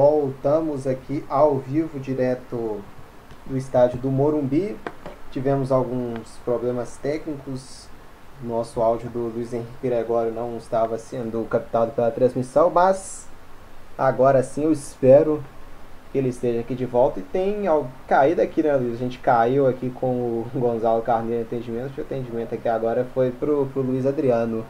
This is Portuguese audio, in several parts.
voltamos aqui ao vivo, direto do estádio do Morumbi. Tivemos alguns problemas técnicos. Nosso áudio do Luiz Henrique Gregório não estava sendo captado pela transmissão, mas agora sim eu espero que ele esteja aqui de volta. E tem caído aqui, né, Luiz? A gente caiu aqui com o Gonzalo Carneiro atendimento. O atendimento aqui agora foi pro, pro Luiz Adriano.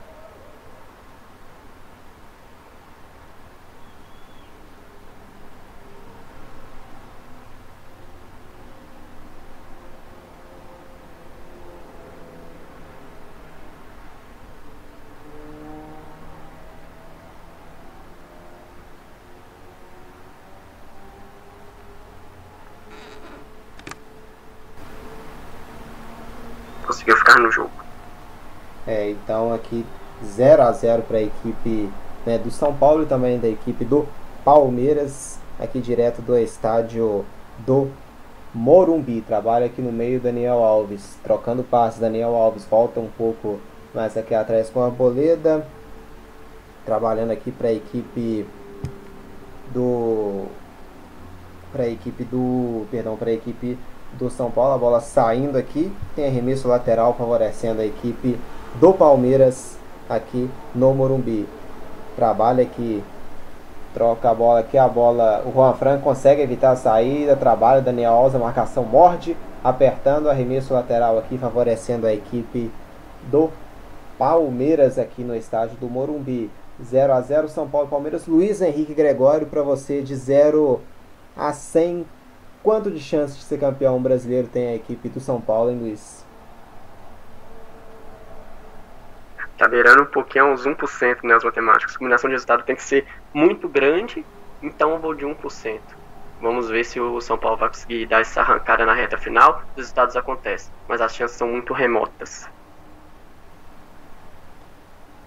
conseguiu ficar no jogo. É, então aqui 0 a 0 para a equipe né, do São Paulo e também da equipe do Palmeiras, aqui direto do estádio do Morumbi. Trabalha aqui no meio Daniel Alves, trocando passes. Daniel Alves volta um pouco mais aqui atrás com a Boleda. Trabalhando aqui para a equipe do para a equipe do, perdão, para a equipe do São Paulo. A bola saindo aqui. Tem arremesso lateral favorecendo a equipe do Palmeiras aqui no Morumbi. Trabalha aqui. Troca a bola aqui. A bola. O Juan Franco consegue evitar a saída. Trabalha. Daniel Alves. A marcação morde. Apertando o arremesso lateral aqui. Favorecendo a equipe do Palmeiras aqui no estádio do Morumbi. 0 a 0 São Paulo e Palmeiras. Luiz Henrique Gregório para você de 0 a 100 Quanto de chance de ser campeão brasileiro tem a equipe do São Paulo, hein, Luiz? Tá beirando um pouquinho, uns 1% né, as matemáticas. A combinação de resultado tem que ser muito grande, então eu vou de 1%. Vamos ver se o São Paulo vai conseguir dar essa arrancada na reta final. Os resultados acontecem, mas as chances são muito remotas.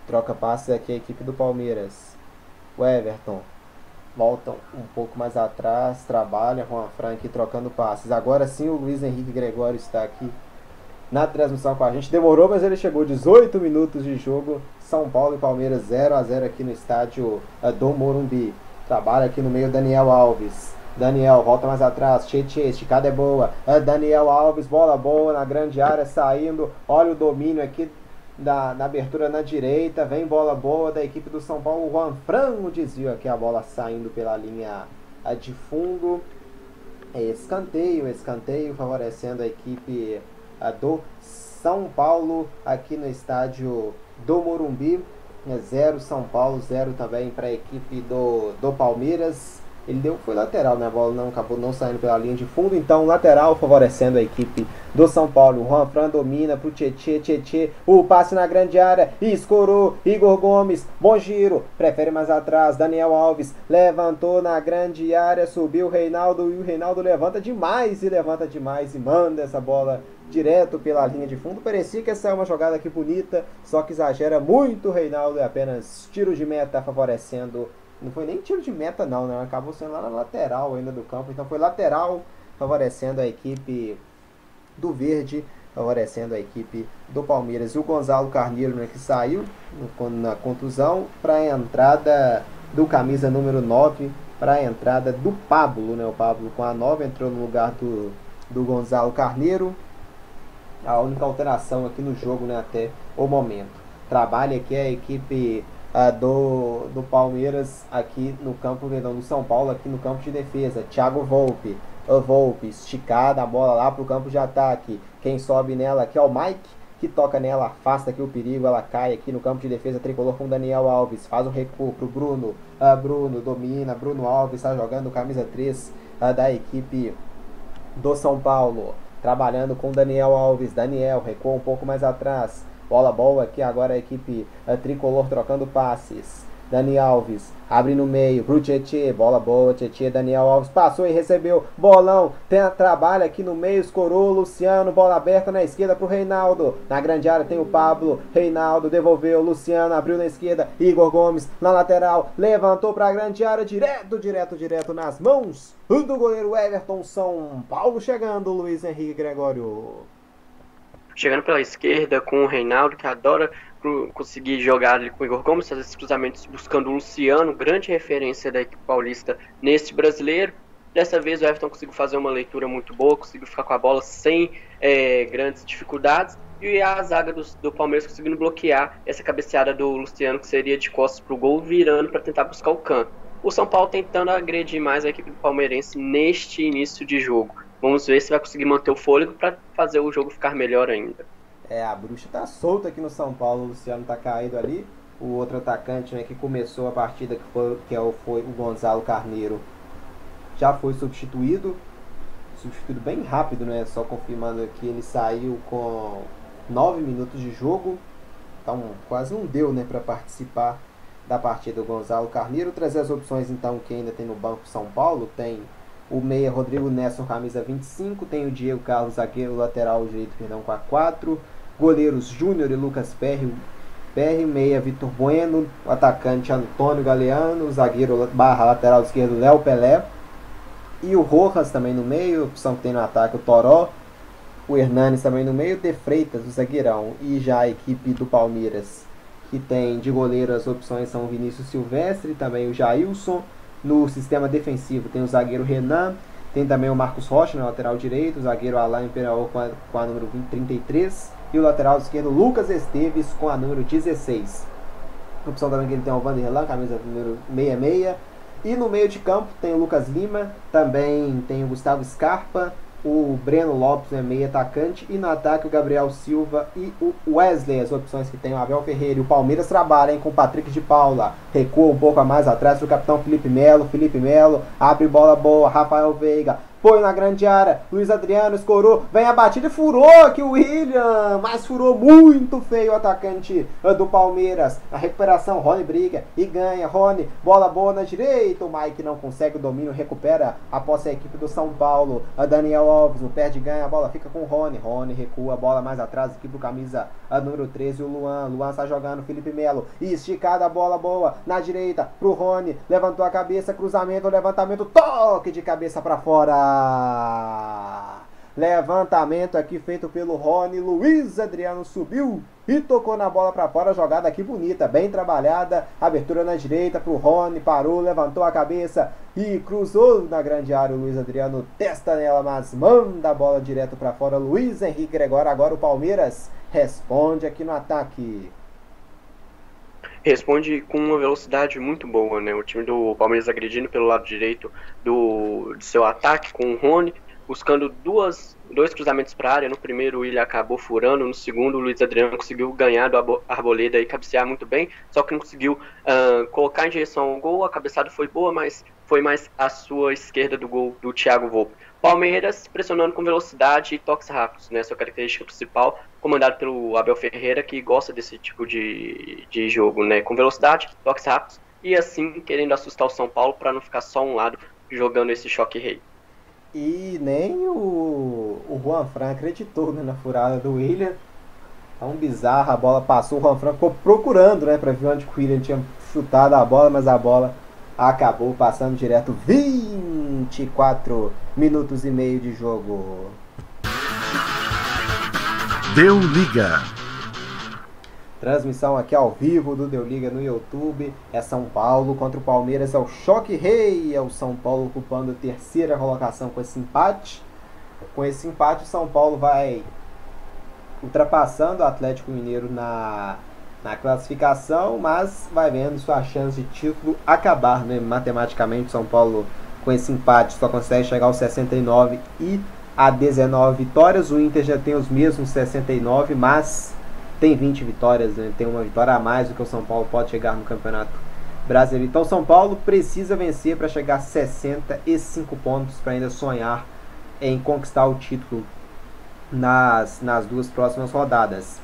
Troca passes aqui a equipe do Palmeiras. O Everton voltam um pouco mais atrás, trabalha com a Frank trocando passes. Agora sim o Luiz Henrique Gregório está aqui na transmissão com a gente. Demorou, mas ele chegou 18 minutos de jogo. São Paulo e Palmeiras 0 a 0 aqui no estádio uh, do Morumbi. Trabalha aqui no meio Daniel Alves. Daniel volta mais atrás, Tietchan, esticada é boa. Uh, Daniel Alves, bola boa na grande área, saindo. Olha o domínio aqui da, abertura na direita, vem bola boa da equipe do São Paulo, Juan Fran, o desvio aqui, a bola saindo pela linha de fundo, é escanteio, escanteio favorecendo a equipe do São Paulo aqui no estádio do Morumbi, é zero São Paulo, zero também para a equipe do, do Palmeiras, ele deu foi lateral, né? A bola não acabou não saindo pela linha de fundo, então lateral favorecendo a equipe do São Paulo. O Juan Fran domina pro Tietê, Tietê, o passe na grande área, escorou, Igor Gomes, bom giro, prefere mais atrás, Daniel Alves, levantou na grande área, subiu o Reinaldo e o Reinaldo levanta demais e levanta demais e manda essa bola direto pela linha de fundo. Parecia que essa é uma jogada aqui bonita, só que exagera muito o Reinaldo, é apenas tiro de meta favorecendo não foi nem tiro de meta, não, né? Acabou sendo lá na lateral ainda do campo. Então foi lateral, favorecendo a equipe do Verde, favorecendo a equipe do Palmeiras. E o Gonzalo Carneiro, né, que saiu na contusão, para a entrada do camisa número 9, para a entrada do Pablo, né? O Pablo com a 9 entrou no lugar do, do Gonzalo Carneiro. A única alteração aqui no jogo, né, até o momento. Trabalha aqui a equipe uh, do, do Palmeiras aqui no campo, perdão, do São Paulo aqui no campo de defesa. Thiago Volpe, o Volpe, esticada a bola lá pro campo de ataque. Quem sobe nela aqui é o Mike, que toca nela, afasta aqui o perigo, ela cai aqui no campo de defesa tricolor com Daniel Alves, faz o recuo pro Bruno, uh, Bruno domina, Bruno Alves está jogando camisa 3 uh, ah, da equipe do São Paulo, trabalhando com Daniel Alves, Daniel recua um pouco mais atrás, Bola boa aqui agora a equipe a tricolor trocando passes. Dani Alves abre no meio pro Tietê, bola boa, Tietê, Daniel Alves passou e recebeu, bolão, tem a trabalho aqui no meio, escorou, Luciano, bola aberta na esquerda pro Reinaldo, na grande área tem o Pablo, Reinaldo devolveu, Luciano abriu na esquerda, Igor Gomes na lateral, levantou pra grande área, direto, direto, direto nas mãos do goleiro Everton, São Paulo chegando, Luiz Henrique Gregório chegando pela esquerda com o Reinaldo, que adora conseguir jogar ali com o Igor Gomes, fazer esses cruzamentos buscando o Luciano, grande referência da equipe paulista neste brasileiro. Dessa vez o Everton conseguiu fazer uma leitura muito boa, conseguiu ficar com a bola sem é, grandes dificuldades. E a zaga do, do, Palmeiras conseguindo bloquear essa cabeceada do Luciano, que seria de costas para o gol, virando para tentar buscar o canto. O São Paulo tentando agredir mais a equipe palmeirense neste início de jogo. Vamos ver se vai conseguir manter o fôlego para fazer o jogo ficar melhor ainda. É, a bruxa tá solta aqui no São Paulo, o Luciano tá caído ali. O outro atacante né, que começou a partida, que foi, que é o, foi o Gonzalo Carneiro, já foi substituído. Substituído bem rápido, né? Só confirmando que ele saiu com 9 minutos de jogo. Então quase não deu né, para participar da partida do Gonzalo Carneiro. Trazer as opções então que ainda tem no banco São Paulo. Tem o meia Rodrigo Nesson, camisa 25. Tem o Diego Carlos, zagueiro lateral direito, perdão, com a 4. Goleiros Júnior e Lucas Perry. Perry, meia Vitor Bueno, atacante Antônio Galeano, zagueiro barra lateral esquerdo Léo Pelé. E o Rojas também no meio, opção que tem no ataque o Toró. O Hernanes também no meio, De Freitas, o zagueirão. E já a equipe do Palmeiras, que tem de goleiro as opções são o Vinícius Silvestre, também o Jailson. No sistema defensivo tem o zagueiro Renan, tem também o Marcos Rocha na lateral direito, o zagueiro Alain Imperial com a, com a número 20, 33 e o lateral esquerdo Lucas Esteves com a número 16. A opção também que ele tem o Vanderlan, camisa número 66. E no meio de campo tem o Lucas Lima, também tem o Gustavo Scarpa, o Breno Lopes, né, meio atacante, e no ataque o Gabriel Silva e o Wesley, as opções que tem o Abel Ferreira. E o Palmeiras trabalha hein, com o Patrick de Paula, recua um pouco a mais atrás o capitão Felipe Melo, Felipe Melo, abre bola boa, Rafael Veiga, põe na grande área, Luiz Adriano escorou, vem a batida e furou aqui o William, mas furou muito feio o atacante eh, do Palmeiras. A recuperação, Rony briga e ganha, Rony, bola boa na direita, o Mike não consegue o domínio, recupera após a equipe do São Paulo. A Daniel Alves, o perde ganha, a bola fica com o Rony, Rony recua, a bola mais atrás aqui pro camisa a número 13, o Luan, Luan está jogando, Felipe Melo, esticada a bola boa na direita pro Rony, levantou a cabeça, cruzamento, levantamento, toque de cabeça para fora. Levantamento aqui feito pelo Rony. Luiz Adriano subiu e tocou na bola para fora. Jogada aqui bonita, bem trabalhada. Abertura na direita para o Rony. Parou, levantou a cabeça e cruzou na grande área. O Luiz Adriano testa nela, mas manda a bola direto para fora. Luiz Henrique Gregório. Agora o Palmeiras responde aqui no ataque responde com uma velocidade muito boa, né? O time do Palmeiras agredindo pelo lado direito do, do seu ataque com o Rony, buscando duas, dois cruzamentos para a área. No primeiro, ele acabou furando, no segundo, o Luiz Adriano conseguiu ganhar do Arboleda e cabecear muito bem, só que não conseguiu uh, colocar em direção ao gol. A cabeçada foi boa, mas foi mais à sua esquerda do gol do Thiago Volpe. Palmeiras pressionando com velocidade e toques rápidos, né? Sua característica principal, comandado pelo Abel Ferreira, que gosta desse tipo de, de jogo, né? Com velocidade, toques rápidos e assim querendo assustar o São Paulo para não ficar só um lado jogando esse choque rei. E nem o, o Juan Fran acreditou né, na furada do William. Tão bizarra, a bola passou, o Juan Fran ficou procurando, né, para ver onde o William tinha chutado a bola, mas a bola acabou passando direto 24 minutos e meio de jogo. Deu liga. Transmissão aqui ao vivo do Deu Liga no YouTube. É São Paulo contra o Palmeiras. É o choque rei. É o São Paulo ocupando a terceira colocação com esse empate. Com esse empate, o São Paulo vai ultrapassando o Atlético Mineiro na na classificação, mas vai vendo sua chance de título acabar, né? Matematicamente, São Paulo com esse empate só consegue chegar aos 69 e a 19 vitórias. O Inter já tem os mesmos 69, mas tem 20 vitórias, né? tem uma vitória a mais do que o São Paulo pode chegar no Campeonato Brasileiro. Então, São Paulo precisa vencer para chegar a 65 pontos para ainda sonhar em conquistar o título nas, nas duas próximas rodadas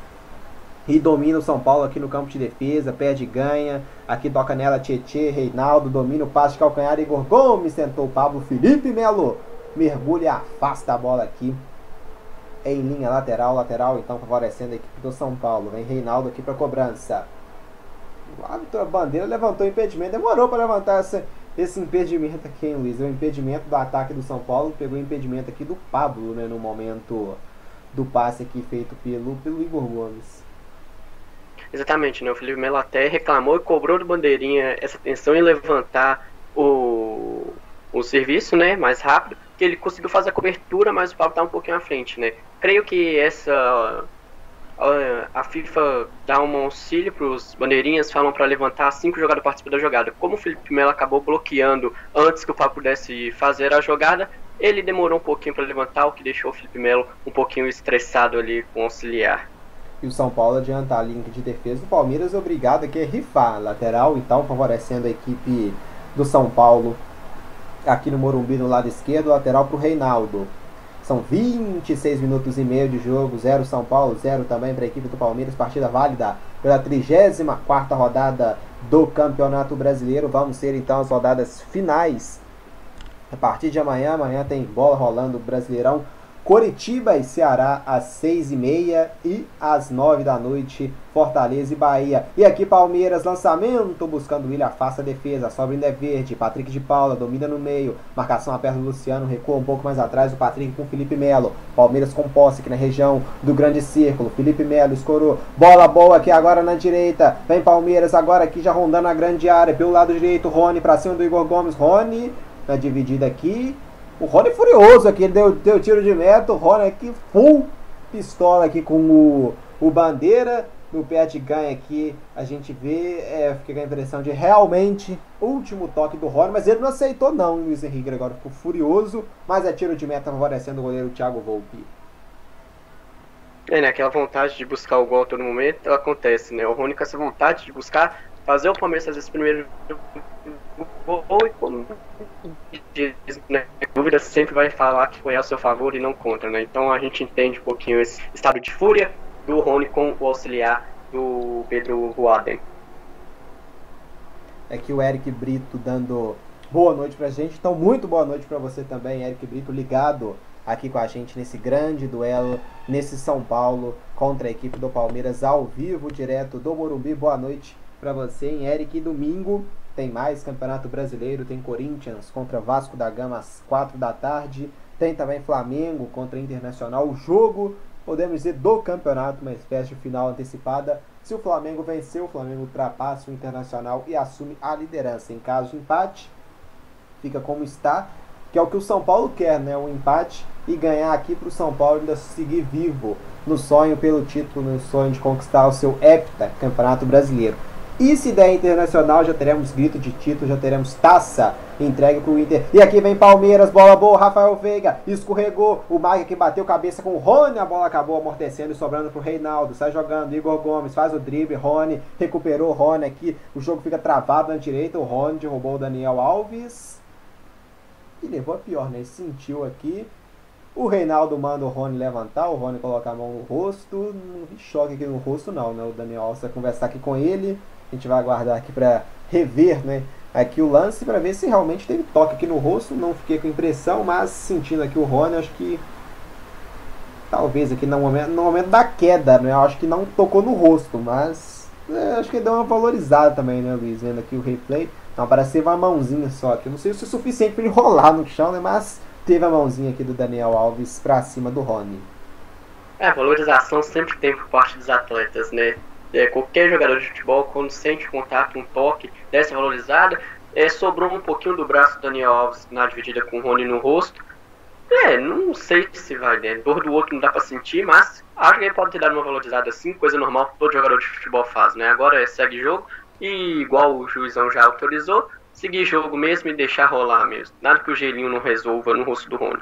e domina o São Paulo aqui no campo de defesa, perde e ganha. Aqui toca nela Tietê, Reinaldo, domina o passe de calcanhar, Igor Gomes sentou o Pablo Felipe Melo. Mergulha e afasta a bola aqui em linha lateral, lateral então favorecendo a equipe do São Paulo. Vem Reinaldo aqui para cobrança. A bandeira levantou o impedimento, demorou para levantar essa, esse impedimento aqui, hein, Luiz? O impedimento do ataque do São Paulo pegou o impedimento aqui do Pablo, né, no momento do passe aqui feito pelo, pelo Igor Gomes. Exatamente, né? O Felipe Melo até reclamou e cobrou do Bandeirinha essa tensão em levantar o, o serviço, né? Mais rápido, que ele conseguiu fazer a cobertura, mas o Pablo tá um pouquinho à frente, né? Creio que essa a FIFA dá um auxílio para os bandeirinhas, falam para levantar cinco jogadores participando da jogada. Como o Felipe Melo acabou bloqueando antes que o Fábio pudesse fazer a jogada, ele demorou um pouquinho para levantar, o que deixou o Felipe Melo um pouquinho estressado ali com o auxiliar. E o São Paulo adianta a linha de defesa do Palmeiras, obrigado aqui a rifar. Lateral, então, favorecendo a equipe do São Paulo aqui no Morumbi no lado esquerdo, lateral para o Reinaldo. São 26 minutos e meio de jogo, 0 São Paulo, 0 também para a equipe do Palmeiras, partida válida pela 34 rodada do Campeonato Brasileiro. Vamos ser então as rodadas finais. A partir de amanhã, amanhã tem bola rolando Brasileirão Coritiba e Ceará às 6h30 e às 9 da noite, Fortaleza e Bahia. E aqui Palmeiras, lançamento, buscando o William, afasta a defesa, sobra ainda é verde, Patrick de Paula domina no meio, marcação aperta do Luciano, recua um pouco mais atrás, o Patrick com Felipe Melo. Palmeiras com posse aqui na região do grande círculo, Felipe Melo escorou, bola boa aqui agora na direita, vem Palmeiras agora aqui já rondando a grande área, pelo lado direito, Rony pra cima do Igor Gomes, Rony na dividida aqui, o Rony furioso aqui, ele deu, deu tiro de meta. O Rony aqui, full pistola aqui com o, o Bandeira. No de ganha aqui, a gente vê, é, fica com a impressão de realmente último toque do Rony, mas ele não aceitou não, o Luiz Henrique agora ficou furioso, mas é tiro de meta favorecendo o goleiro Thiago Volpi. É, né, aquela vontade de buscar o gol a todo momento acontece, né, o Rony com essa vontade de buscar fazer o Palmeiras fazer esse primeiro gol e como diz, né, dúvida sempre vai falar que foi a seu favor e não contra, né? Então a gente entende um pouquinho esse estado de fúria do Rony com o auxiliar do Pedro Ruaden. É que o Eric Brito dando boa noite pra gente. Então, muito boa noite para você também, Eric Brito, ligado aqui com a gente nesse grande duelo, nesse São Paulo contra a equipe do Palmeiras ao vivo, direto do Morumbi. Boa noite para você, em Eric. Domingo tem mais Campeonato Brasileiro, tem Corinthians contra Vasco da Gama às 4 da tarde, tem também Flamengo contra Internacional. O jogo, podemos dizer, do campeonato, uma espécie de final antecipada. Se o Flamengo vencer, o Flamengo ultrapassa o Internacional e assume a liderança. Em caso de empate, fica como está, que é o que o São Paulo quer, né? Um empate e ganhar aqui para o São Paulo ainda seguir vivo no sonho pelo título, no sonho de conquistar o seu hepta Campeonato Brasileiro. E se der internacional, já teremos grito de título, já teremos taça entregue pro Inter. E aqui vem Palmeiras, bola boa, Rafael Veiga, escorregou, o Mike que bateu cabeça com o Rony, a bola acabou amortecendo e sobrando pro Reinaldo, sai jogando, Igor Gomes faz o drible, Rony, recuperou Rony aqui, o jogo fica travado na direita, o Rony derrubou o Daniel Alves. E levou a pior, né? Sentiu aqui, o Reinaldo manda o Rony levantar, o Rony coloca a mão no rosto, não vi choque aqui no rosto não, né? O Daniel Alves vai conversar aqui com ele, a gente vai aguardar aqui para rever, né? Aqui o lance para ver se realmente teve toque aqui no rosto. Não fiquei com impressão, mas sentindo aqui o Rony, acho que talvez aqui no momento, no momento da queda, né? Eu acho que não tocou no rosto, mas é, acho que deu uma valorizada também, né, Luiz? Vendo aqui o replay. Não, parece ser uma mãozinha só aqui. Não sei se é suficiente para ele rolar no chão, né? Mas teve a mãozinha aqui do Daniel Alves para cima do Rony. É, valorização sempre tem por parte dos atletas, né? É, qualquer jogador de futebol, quando sente contato, um toque dessa valorizada, é, sobrou um pouquinho do braço do Daniel Alves na dividida com o Rony no rosto. É, não sei se vai, né? Dor do outro não dá pra sentir, mas acho que ele pode ter dado uma valorizada assim, coisa normal que todo jogador de futebol faz, né? Agora é segue jogo e, igual o juizão já autorizou, seguir jogo mesmo e deixar rolar mesmo. Nada que o gelinho não resolva no rosto do Rony.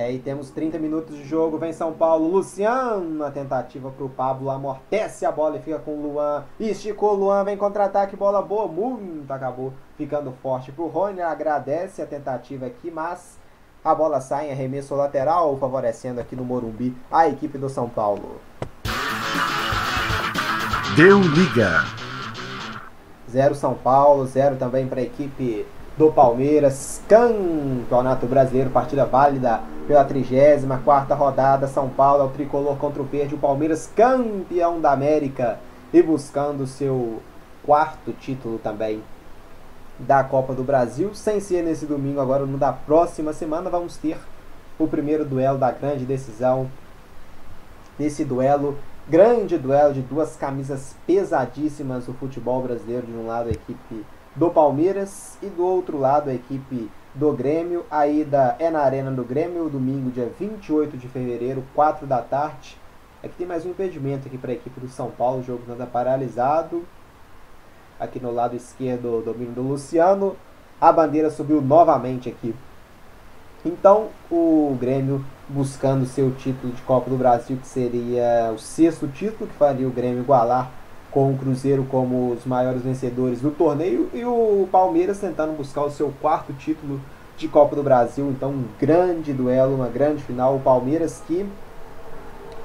É, aí temos 30 minutos de jogo, vem São Paulo, Luciano, a tentativa para o Pablo, amortece a bola e fica com o Luan, esticou o Luan, vem contra-ataque, bola boa, muito, acabou ficando forte para o Rony, agradece a tentativa aqui, mas a bola sai em arremesso lateral, favorecendo aqui no Morumbi a equipe do São Paulo. Deu liga. Zero São Paulo, zero também para a equipe do Palmeiras, Campeonato Brasileiro, partida válida pela 34 rodada, São Paulo, o tricolor contra o verde, o Palmeiras campeão da América e buscando seu quarto título também da Copa do Brasil, sem ser nesse domingo, agora no da próxima semana vamos ter o primeiro duelo da grande decisão, nesse duelo Grande duelo de duas camisas pesadíssimas do futebol brasileiro. De um lado a equipe do Palmeiras e do outro lado a equipe do Grêmio. A ida é na Arena do Grêmio, domingo, dia 28 de fevereiro, 4 da tarde. Aqui tem mais um impedimento aqui para a equipe do São Paulo, o jogo anda paralisado. Aqui no lado esquerdo, o domínio do Luciano. A bandeira subiu novamente aqui. Então, o Grêmio buscando seu título de Copa do Brasil, que seria o sexto título, que faria o Grêmio igualar com o Cruzeiro como os maiores vencedores do torneio, e o Palmeiras tentando buscar o seu quarto título de Copa do Brasil. Então, um grande duelo, uma grande final. O Palmeiras que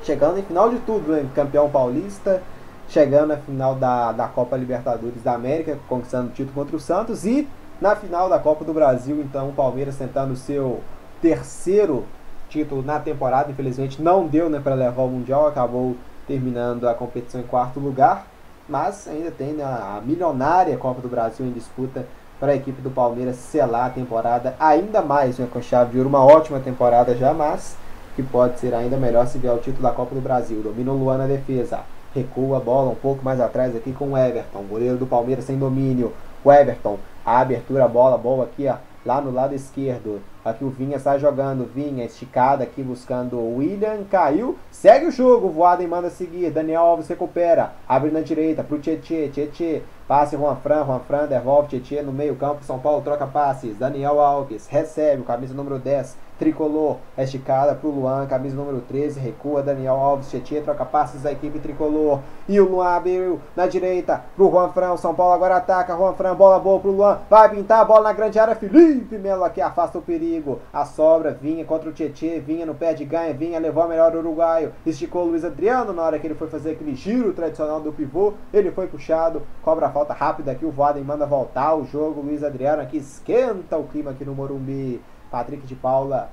chegando em final de tudo, né? campeão paulista, chegando na final da, da Copa Libertadores da América, conquistando o título contra o Santos, e na final da Copa do Brasil, então, o Palmeiras tentando o seu terceiro título na temporada, infelizmente não deu né, para levar o Mundial, acabou terminando a competição em quarto lugar, mas ainda tem né, a milionária Copa do Brasil em disputa para a equipe do Palmeiras selar a temporada ainda mais né, com chave de ouro, uma ótima temporada já, mas que pode ser ainda melhor se vier o título da Copa do Brasil. Domina o Luan na defesa, recua a bola um pouco mais atrás aqui com o Everton, goleiro do Palmeiras sem domínio, o Everton, a abertura, a bola boa aqui, ó, lá no lado esquerdo, Aqui o Vinha está jogando. Vinha esticada aqui buscando o William. Caiu. Segue o jogo. Voaden manda seguir. Daniel Alves recupera. Abre na direita para o Tietê. Tietê. Passe Juan Fran. Juan Fran devolve Tietê no meio campo. São Paulo troca passes. Daniel Alves recebe o camisa número 10 tricolor, esticada para o Luan, camisa número 13, recua Daniel Alves, Tietchan troca passes da equipe tricolor, e o Luan abriu na direita para o Juan São Paulo agora ataca, Juan bola boa para o Luan, vai pintar a bola na grande área, Felipe Melo aqui afasta o perigo, a sobra, vinha contra o Tietchan, vinha no pé de ganha, vinha, levou a melhor uruguaio, esticou o Luiz Adriano na hora que ele foi fazer aquele giro tradicional do pivô, ele foi puxado, cobra a falta rápida aqui, o Voaden manda voltar o jogo, Luiz Adriano aqui esquenta o clima aqui no Morumbi, Patrick de Paula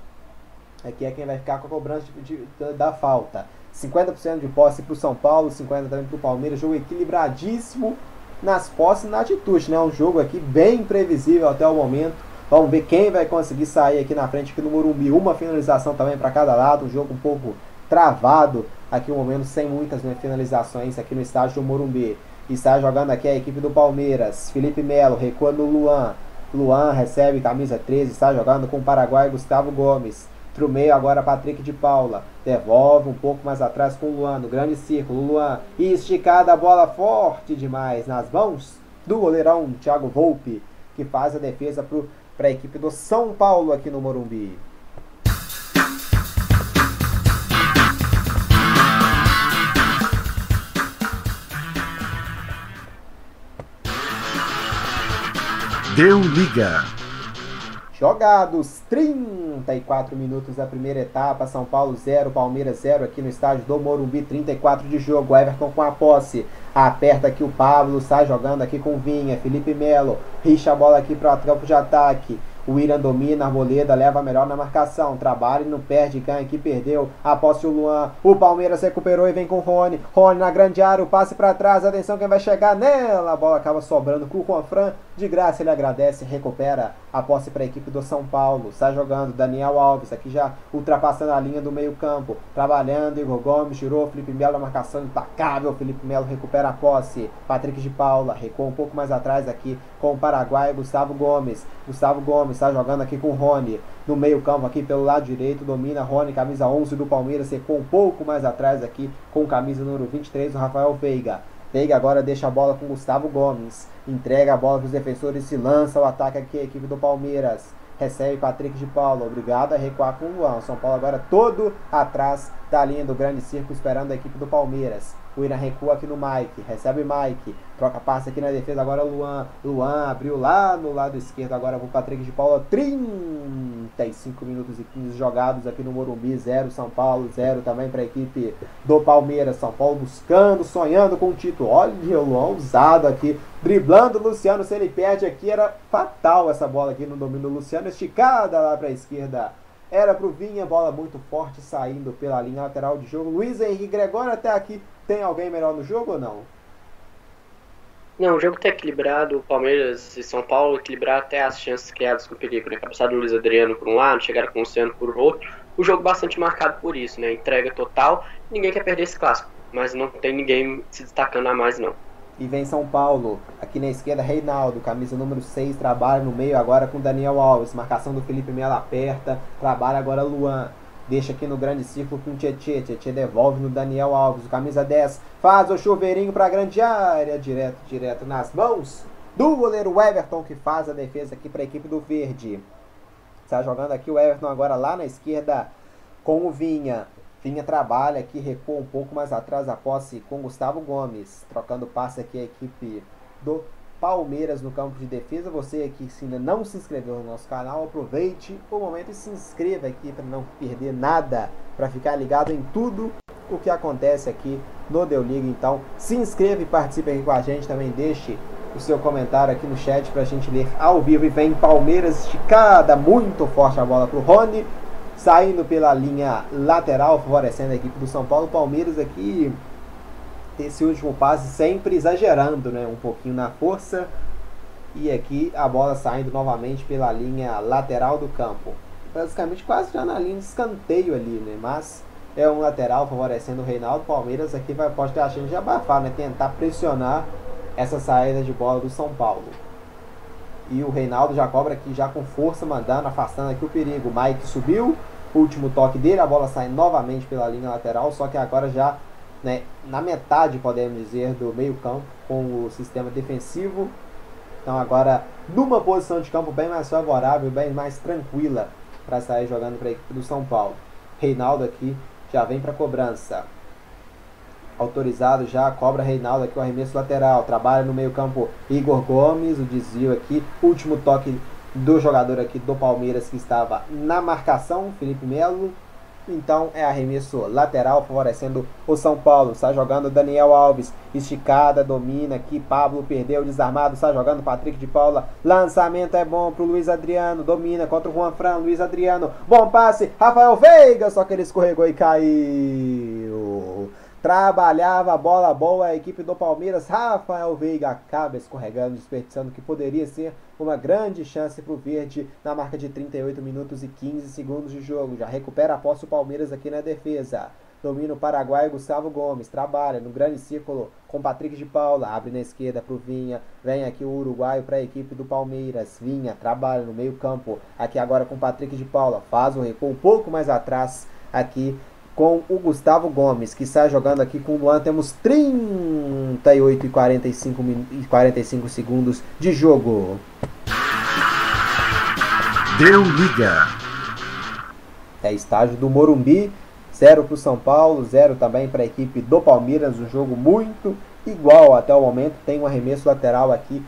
aqui é quem vai ficar com a cobrança de, de, da falta. 50% de posse para o São Paulo, 50% também para o Palmeiras. Jogo equilibradíssimo nas posses e na atitude. Né? Um jogo aqui bem imprevisível até o momento. Vamos ver quem vai conseguir sair aqui na frente, aqui no Morumbi. Uma finalização também para cada lado. Um jogo um pouco travado aqui no momento, sem muitas né, finalizações aqui no estádio do Morumbi. Está jogando aqui a equipe do Palmeiras. Felipe Melo recua no Luan. Luan recebe camisa 13, está jogando com o Paraguai Gustavo Gomes. Pro meio agora Patrick de Paula. Devolve um pouco mais atrás com o Luan. No grande círculo. Luan. Esticada a bola forte demais nas mãos do goleirão Thiago Volpe. Que faz a defesa para a equipe do São Paulo aqui no Morumbi. Deu liga. Jogados 34 minutos da primeira etapa, São Paulo 0, Palmeiras 0 aqui no estádio do Morumbi, 34 de jogo, Everton com a posse, aperta aqui o Pablo, sai jogando aqui com Vinha, Felipe Melo, rixa a bola aqui para o campo de ataque, o Irã domina, Arboleda leva melhor na marcação. Trabalha e não perde. Ganha que perdeu. Aposta o Luan. O Palmeiras recuperou e vem com o Rony. Rony na grande área. O passe para trás. Atenção quem vai chegar nela. A bola acaba sobrando com o Juan Fran. De graça ele agradece. Recupera a posse para a equipe do São Paulo. Está jogando Daniel Alves. Aqui já ultrapassando a linha do meio campo. Trabalhando. Igor Gomes tirou. Felipe Melo na marcação impacável. Felipe Melo recupera a posse. Patrick de Paula. Recua um pouco mais atrás aqui com o Paraguai. Gustavo Gomes. Gustavo Gomes está jogando aqui com o Rony no meio campo aqui pelo lado direito, domina Rony, camisa 11 do Palmeiras, secou um pouco mais atrás aqui com camisa número 23, o Rafael Veiga. Veiga agora deixa a bola com Gustavo Gomes, entrega a bola para os defensores, se lança o ataque aqui, a equipe do Palmeiras. Recebe Patrick de Paulo, obrigado a recuar com o Luan. São Paulo agora todo atrás da linha do grande circo, esperando a equipe do Palmeiras. O Irã recua aqui no Mike, recebe Mike, troca passe aqui na defesa, agora Luan. Luan abriu lá no lado esquerdo, agora o Patrick de Paula. 35 minutos e 15 jogados aqui no Morumbi, 0 São Paulo, 0 também para a equipe do Palmeiras. São Paulo buscando, sonhando com o título. Olha o Luan usado aqui, driblando o Luciano. Se ele perde aqui, era fatal essa bola aqui no domínio do Luciano, esticada lá para a esquerda era pro Vinha, bola muito forte saindo pela linha lateral de jogo. Luiz Henrique Gregório até aqui tem alguém melhor no jogo ou não? Não, o jogo tá equilibrado, Palmeiras e São Paulo equilibrado até as chances criadas com perigo, né? Cabeçada do Luiz Adriano por um lado, chegaram com o Luciano por outro. O jogo bastante marcado por isso, né? Entrega total, ninguém quer perder esse clássico. mas não tem ninguém se destacando a mais não. E vem São Paulo, aqui na esquerda Reinaldo, camisa número 6, trabalha no meio agora com Daniel Alves, marcação do Felipe Melo aperta, trabalha agora Luan, deixa aqui no grande círculo com Tietê, Tietê devolve no Daniel Alves, camisa 10, faz o chuveirinho para a grande área, direto, direto nas mãos do goleiro Everton, que faz a defesa aqui para a equipe do Verde. Está jogando aqui o Everton agora lá na esquerda com o Vinha. Vinha trabalha aqui, recua um pouco mais atrás a posse com Gustavo Gomes, trocando passe aqui a equipe do Palmeiras no campo de defesa. Você aqui se ainda não se inscreveu no nosso canal, aproveite o momento e se inscreva aqui para não perder nada, para ficar ligado em tudo o que acontece aqui no Deu Liga. Então, se inscreva e participe aqui com a gente, também deixe o seu comentário aqui no chat para a gente ler ao vivo. E vem Palmeiras esticada, muito forte a bola para o Rony saindo pela linha lateral, favorecendo a equipe do São Paulo. Palmeiras aqui, esse último passe sempre exagerando né, um pouquinho na força. E aqui a bola saindo novamente pela linha lateral do campo. Basicamente quase já na linha de escanteio ali, né? Mas é um lateral favorecendo o Reinaldo. Palmeiras aqui vai, pode ter a chance de abafar, né? Tentar pressionar essa saída de bola do São Paulo. E o Reinaldo já cobra aqui já com força, mandando, afastando aqui o perigo. Mike subiu, último toque dele, a bola sai novamente pela linha lateral, só que agora já né, na metade, podemos dizer, do meio campo, com o sistema defensivo. Então agora numa posição de campo bem mais favorável, bem mais tranquila para sair jogando para a equipe do São Paulo. Reinaldo aqui já vem para cobrança. Autorizado já, cobra Reinaldo aqui o arremesso lateral. Trabalha no meio campo Igor Gomes, o desvio aqui. Último toque do jogador aqui do Palmeiras que estava na marcação, Felipe Melo. Então é arremesso lateral favorecendo o São Paulo. Está jogando Daniel Alves. Esticada, domina aqui. Pablo perdeu, desarmado. Está jogando Patrick de Paula. Lançamento é bom para o Luiz Adriano. Domina contra o Juan Fran. Luiz Adriano. Bom passe. Rafael Veiga. Só que ele escorregou e caiu. Trabalhava a bola boa a equipe do Palmeiras. Rafael Veiga acaba escorregando, desperdiçando que poderia ser uma grande chance para o Verde na marca de 38 minutos e 15 segundos de jogo. Já recupera a posse o Palmeiras aqui na defesa. Domina o Paraguai Gustavo Gomes. Trabalha no grande círculo com Patrick de Paula. Abre na esquerda para o Vinha. Vem aqui o uruguaio para a equipe do Palmeiras. Vinha trabalha no meio campo. Aqui agora com Patrick de Paula. Faz o recuo um pouco mais atrás aqui com o Gustavo Gomes, que está jogando aqui com o Luan. Temos 38 e 45, e 45 segundos de jogo. Deu liga. É estágio do Morumbi, 0 para o São Paulo, 0 também para a equipe do Palmeiras. Um jogo muito igual até o momento. Tem um arremesso lateral aqui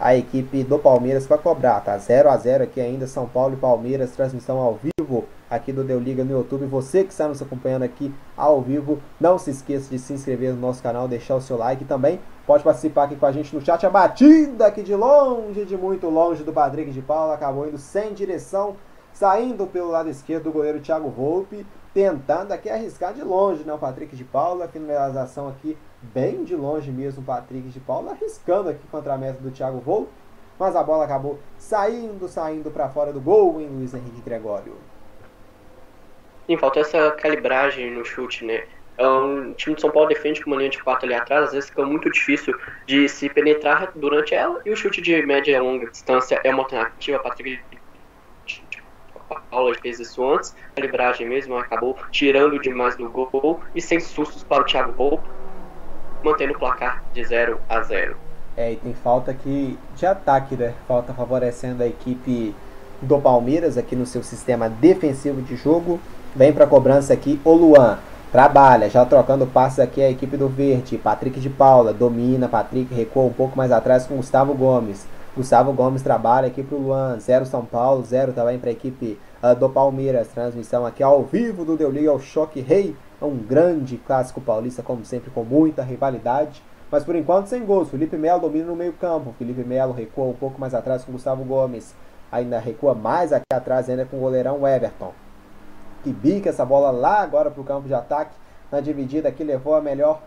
a equipe do Palmeiras para cobrar, tá? 0 a 0 aqui ainda São Paulo e Palmeiras, transmissão ao vivo aqui do Deu Liga no YouTube. Você que está nos acompanhando aqui ao vivo, não se esqueça de se inscrever no nosso canal, deixar o seu like também. Pode participar aqui com a gente no chat. A batida aqui de longe, de muito longe do Patrick de Paula, acabou indo sem direção, saindo pelo lado esquerdo do goleiro Thiago Volpe, tentando aqui arriscar de longe, né? O Patrick de Paula, finalização aqui bem de longe mesmo o Patrick de Paula, arriscando aqui contra a meta do Thiago Volpe. Mas a bola acabou saindo, saindo para fora do gol em Luiz Henrique Gregório. Sim, falta essa calibragem no chute, né? Um, o time de São Paulo defende com uma linha de 4 ali atrás, às vezes fica muito difícil de se penetrar durante ela, e o chute de média e longa distância é uma alternativa para Paula fez isso antes, a calibragem mesmo acabou tirando demais do gol e sem sustos para o Thiago Volpe, mantendo o placar de 0 a 0. É, e tem falta aqui de ataque, né? Falta favorecendo a equipe do Palmeiras aqui no seu sistema defensivo de jogo. Vem para cobrança aqui o Luan. Trabalha, já trocando passes aqui a equipe do Verde. Patrick de Paula domina. Patrick recua um pouco mais atrás com Gustavo Gomes. Gustavo Gomes trabalha aqui para o Luan. 0 São Paulo, 0 também para a equipe uh, do Palmeiras. Transmissão aqui ao vivo do Deu Liga ao Choque Rei. É um grande clássico paulista, como sempre, com muita rivalidade. Mas por enquanto sem gols. Felipe Melo domina no meio campo. Felipe Melo recua um pouco mais atrás com Gustavo Gomes. Ainda recua mais aqui atrás ainda com o goleirão Everton que bica essa bola lá agora para o campo de ataque. Na dividida aqui levou a melhor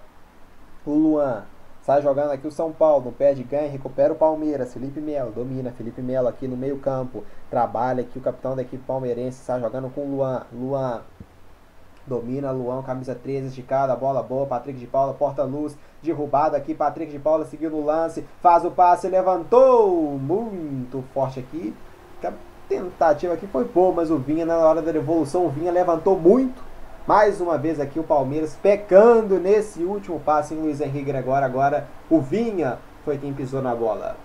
o Luan. Sai jogando aqui o São Paulo, perde ganha, recupera o Palmeiras. Felipe Melo domina. Felipe Melo aqui no meio-campo. Trabalha aqui o capitão da equipe palmeirense. Sai jogando com o Luan. Luan Domina Luan, camisa 13, esticada, bola boa, Patrick de Paula, porta-luz, derrubado aqui, Patrick de Paula seguiu no lance, faz o passe, levantou, muito forte aqui. Tentativa aqui foi boa, mas o Vinha na hora da devolução, o Vinha levantou muito. Mais uma vez aqui o Palmeiras pecando nesse último passe em Luiz Henrique Gregório. Agora o Vinha foi quem pisou na bola.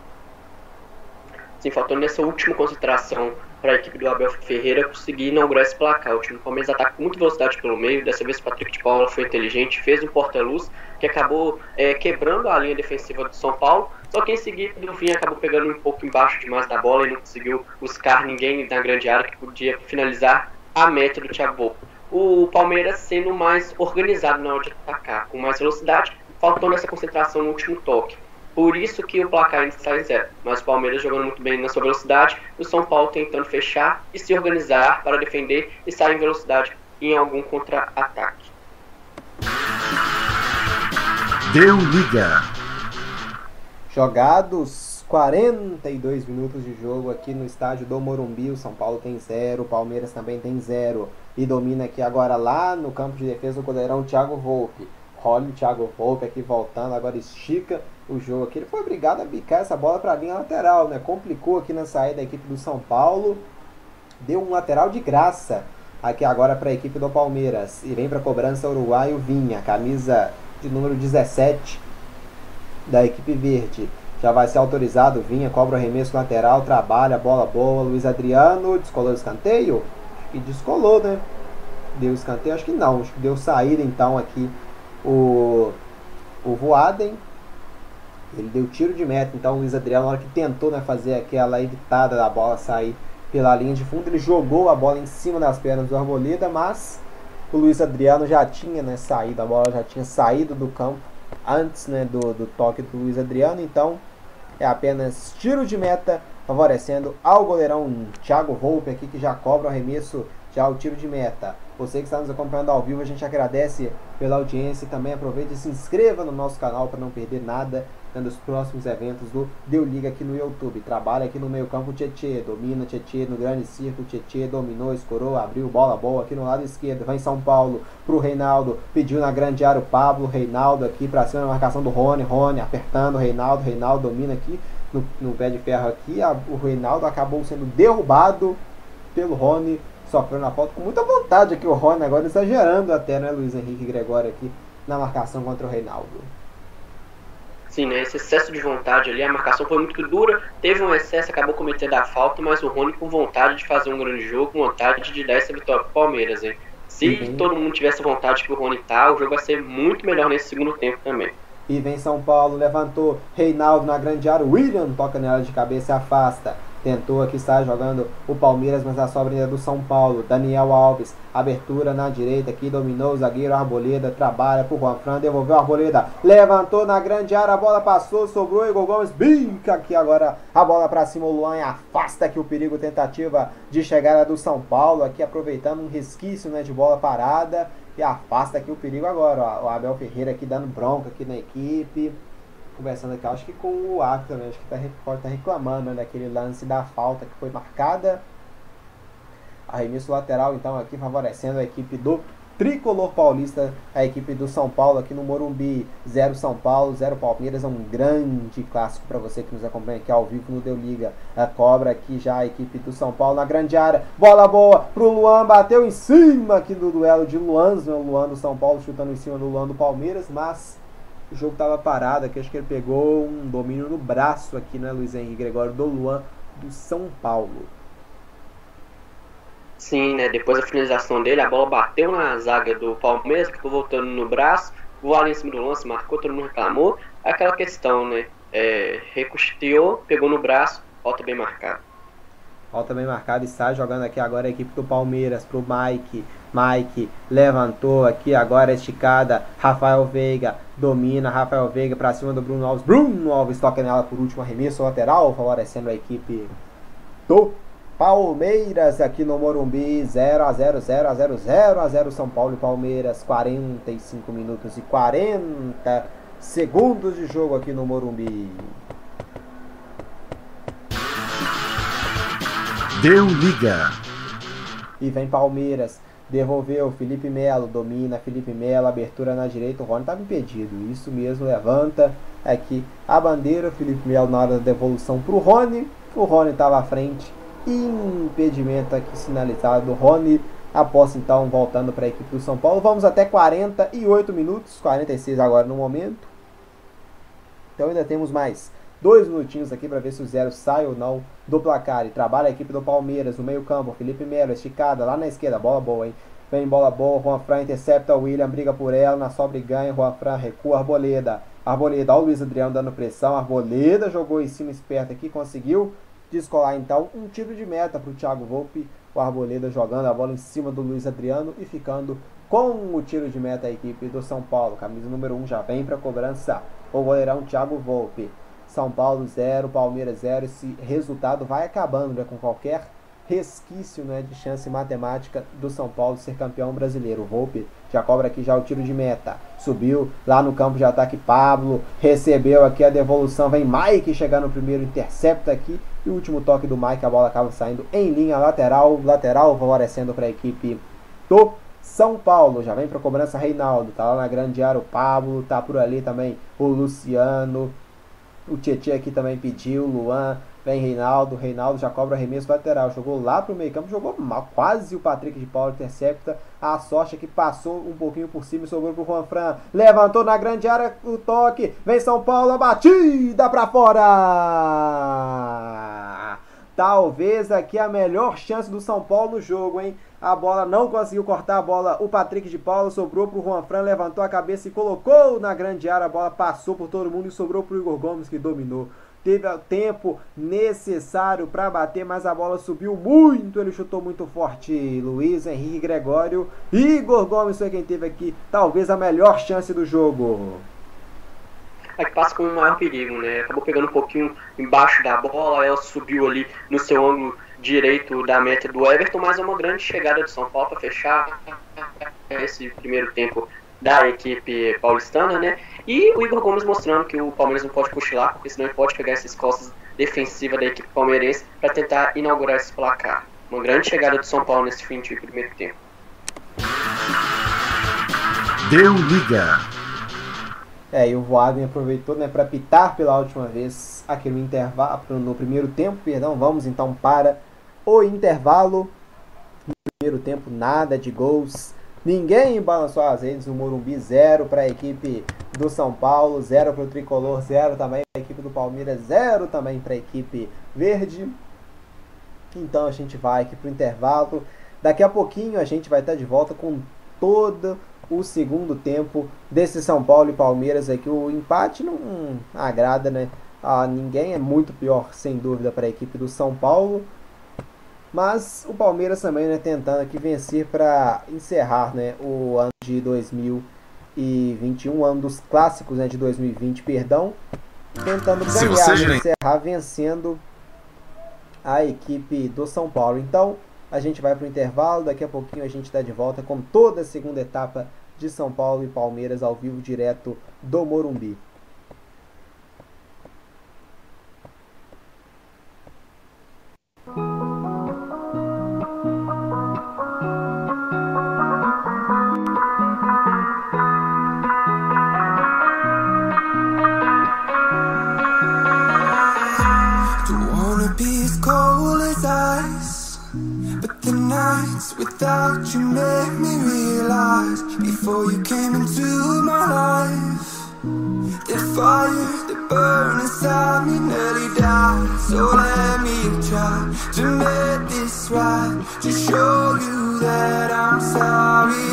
Sim, faltou nessa última concentração para a equipe do Abel Ferreira conseguir inaugurar esse placar. O time do Palmeiras ataca com muita velocidade pelo meio. Dessa vez o Patrick de Paula foi inteligente, fez um porta-luz que acabou é, quebrando a linha defensiva do São Paulo. Só que em seguida o Vinha acabou pegando um pouco embaixo demais da bola e não conseguiu buscar ninguém na grande área que podia finalizar a meta do Thiago. O Palmeiras sendo mais organizado na hora de atacar, com mais velocidade, faltou nessa concentração no último toque. Por isso que o placar ainda está em zero. Mas o Palmeiras jogando muito bem na sua velocidade, o São Paulo tentando fechar e se organizar para defender e sair em velocidade em algum contra-ataque. Deu liga. Jogados 42 minutos de jogo aqui no estádio do Morumbi. O São Paulo tem zero, o Palmeiras também tem zero. E domina aqui agora lá no campo de defesa o goleirão Thiago Volpe. Olha o Thiago Volpe aqui voltando, agora estica o jogo aqui. Ele foi obrigado a bicar essa bola para a linha lateral, né? Complicou aqui na saída da equipe do São Paulo. Deu um lateral de graça aqui agora para a equipe do Palmeiras. E vem para a cobrança uruguaio Vinha, camisa de número 17 da equipe verde. Já vai ser autorizado, Vinha, cobra o arremesso lateral, trabalha, bola boa. Luiz Adriano, descolou o escanteio? Acho que descolou, né? Deu escanteio? Acho que não, acho que deu saída então aqui o, o Voaden ele deu tiro de meta, então o Luiz Adriano, na hora que tentou né, fazer aquela evitada da bola sair pela linha de fundo, ele jogou a bola em cima das pernas do Arboleda, mas o Luiz Adriano já tinha né, saído, a bola já tinha saído do campo antes né, do, do toque do Luiz Adriano, então é apenas tiro de meta, favorecendo ao goleirão Thiago Volpe aqui, que já cobra o arremesso, já o tiro de meta. Você que está nos acompanhando ao vivo, a gente agradece pela audiência e também aproveite e se inscreva no nosso canal para não perder nada dos próximos eventos do Deu Liga aqui no YouTube. Trabalha aqui no meio campo Tietê, domina Tietê no grande círculo, Tietê dominou, escorou, abriu bola boa aqui no lado esquerdo, vai em São Paulo pro Reinaldo, pediu na grande área o Pablo, Reinaldo aqui para cima na marcação do Rony, Rony apertando, Reinaldo, Reinaldo domina aqui no, no pé de ferro aqui, a, o Reinaldo acabou sendo derrubado pelo Rony, sofreu na falta com muita vontade aqui. O Rony, agora exagerando até, né, Luiz Henrique Gregório aqui na marcação contra o Reinaldo. Sim, né, esse excesso de vontade ali, a marcação foi muito dura, teve um excesso, acabou cometendo a falta, mas o Rony com vontade de fazer um grande jogo, com vontade de dar essa vitória pro Palmeiras, hein. Se uhum. todo mundo tivesse vontade que o Rony tá, o jogo vai ser muito melhor nesse segundo tempo também. E vem São Paulo, levantou Reinaldo na grande área, William toca nela de cabeça e afasta. Tentou aqui estar jogando o Palmeiras, mas a sobra ainda do São Paulo. Daniel Alves, abertura na direita aqui, dominou o zagueiro Arboleda, trabalha pro Juan Fran, devolveu a Arboleda, levantou na grande área, a bola passou, sobrou Igor Gomes, bica aqui agora a bola para cima, o Luan afasta aqui o perigo, tentativa de chegada do São Paulo, aqui aproveitando um resquício né, de bola parada e afasta aqui o perigo agora. Ó, o Abel Ferreira aqui dando bronca aqui na equipe conversando aqui, acho que com o árbitro também, acho que tá, pode estar tá reclamando né, daquele lance da falta que foi marcada. Arremesso lateral, então, aqui favorecendo a equipe do Tricolor Paulista, a equipe do São Paulo aqui no Morumbi. 0 São Paulo, 0 Palmeiras. É um grande clássico para você que nos acompanha aqui ao vivo no Deu Liga. A cobra aqui já a equipe do São Paulo na grande área. Bola boa pro Luan, bateu em cima aqui do duelo de Luan. O Luan do São Paulo chutando em cima do Luan do Palmeiras, mas o jogo estava parado aqui, acho que ele pegou um domínio no braço aqui, né, Luiz Henrique Gregório do Luan do São Paulo. Sim, né, depois da finalização dele, a bola bateu na zaga do Palmeiras, ficou voltando no braço, voou em cima do lance, marcou, todo mundo reclamou. Aquela questão, né, é, recusteou, pegou no braço, falta bem marcado. Falta bem marcado, está jogando aqui agora a equipe do Palmeiras pro Mike. Mike levantou aqui agora esticada. Rafael Veiga domina. Rafael Veiga para cima do Bruno Alves. Bruno Alves toca nela por último arremesso lateral, favorecendo a equipe do Palmeiras aqui no Morumbi. 0 a 0 0 a 0 0 a 0 São Paulo e Palmeiras. 45 minutos e 40 segundos de jogo aqui no Morumbi. Deu liga. E vem Palmeiras. Devolveu, Felipe Melo, domina, Felipe Melo, abertura na direita, o Rony estava impedido. Isso mesmo, levanta aqui a bandeira, Felipe Melo na hora da devolução para o Rony. O Rony estava à frente, impedimento aqui sinalizado. Rony após então voltando para a equipe do São Paulo. Vamos até 48 minutos, 46 agora no momento. Então ainda temos mais dois minutinhos aqui para ver se o zero sai ou não do placar. E trabalha a equipe do Palmeiras no meio-campo. Felipe Melo, esticada lá na esquerda. Bola boa, hein? Vem bola boa. Juan Fran intercepta o William, briga por ela. Na sobra e ganha. Juan Fran recua. Arboleda. Arboleda, olha o Luiz Adriano dando pressão. Arboleda jogou em cima esperto aqui, conseguiu descolar então um tiro de meta para o Thiago Volpe. O Arboleda jogando a bola em cima do Luiz Adriano e ficando com o tiro de meta a equipe do São Paulo. Camisa número 1 um já vem para cobrança. O goleirão Thiago Volpe. São Paulo 0, Palmeiras 0. Esse resultado vai acabando né, com qualquer resquício né, de chance matemática do São Paulo ser campeão brasileiro. O Volpe já cobra aqui já o tiro de meta. Subiu lá no campo de ataque Pablo. Recebeu aqui a devolução. Vem Mike chegar no primeiro, intercepta aqui. E o último toque do Mike, a bola acaba saindo em linha lateral. Lateral favorecendo para a equipe do São Paulo. Já vem para cobrança Reinaldo. Tá lá na grande área o Pablo. Tá por ali também o Luciano. O Tietchan aqui também pediu, Luan, vem Reinaldo, Reinaldo já cobra arremesso lateral, jogou lá pro meio campo, jogou mal, quase o Patrick de Paulo intercepta, a sorte é que passou um pouquinho por cima e sobrou pro Juan Fran, levantou na grande área o toque, vem São Paulo, a batida pra fora! Talvez aqui a melhor chance do São Paulo no jogo, hein? A bola não conseguiu cortar a bola. O Patrick de Paula sobrou para o Juan Fran, levantou a cabeça e colocou na grande área. A bola passou por todo mundo e sobrou para o Igor Gomes que dominou. Teve o tempo necessário para bater, mas a bola subiu muito. Ele chutou muito forte. Luiz Henrique Gregório. Igor Gomes foi quem teve aqui talvez a melhor chance do jogo é que passa com o maior perigo, né? Acabou pegando um pouquinho embaixo da bola, ela subiu ali no seu ângulo direito da meta do Everton, mas é uma grande chegada do São Paulo para fechar esse primeiro tempo da equipe paulistana, né? E o Igor Gomes mostrando que o Palmeiras não pode cochilar, porque senão ele pode pegar essas costas defensivas da equipe palmeirense para tentar inaugurar esse placar. Uma grande chegada do São Paulo nesse fim de primeiro tempo. Deu liga. É, e o Wagner aproveitou né, para pitar pela última vez aqui no intervalo, no primeiro tempo, perdão. Vamos então para o intervalo. No primeiro tempo, nada de gols. Ninguém balançou as redes. O Morumbi, zero para a equipe do São Paulo, zero para o Tricolor, zero também para a equipe do Palmeiras, zero também para a equipe verde. Então a gente vai aqui para o intervalo. Daqui a pouquinho a gente vai estar de volta com todo o segundo tempo desse São Paulo e Palmeiras aqui. O empate não agrada, né? A ninguém é muito pior, sem dúvida, para a equipe do São Paulo. Mas o Palmeiras também né, tentando aqui vencer para encerrar né, o ano de 2021, ano dos clássicos né, de 2020, perdão. Tentando ganhar, né, encerrar vencendo a equipe do São Paulo. Então a gente vai para o intervalo, daqui a pouquinho a gente está de volta com toda a segunda etapa de São Paulo e Palmeiras ao vivo direto do Morumbi. Without you made me realize before you came into my life the fire that burned inside me nearly died so let me try to make this right to show you that I'm sorry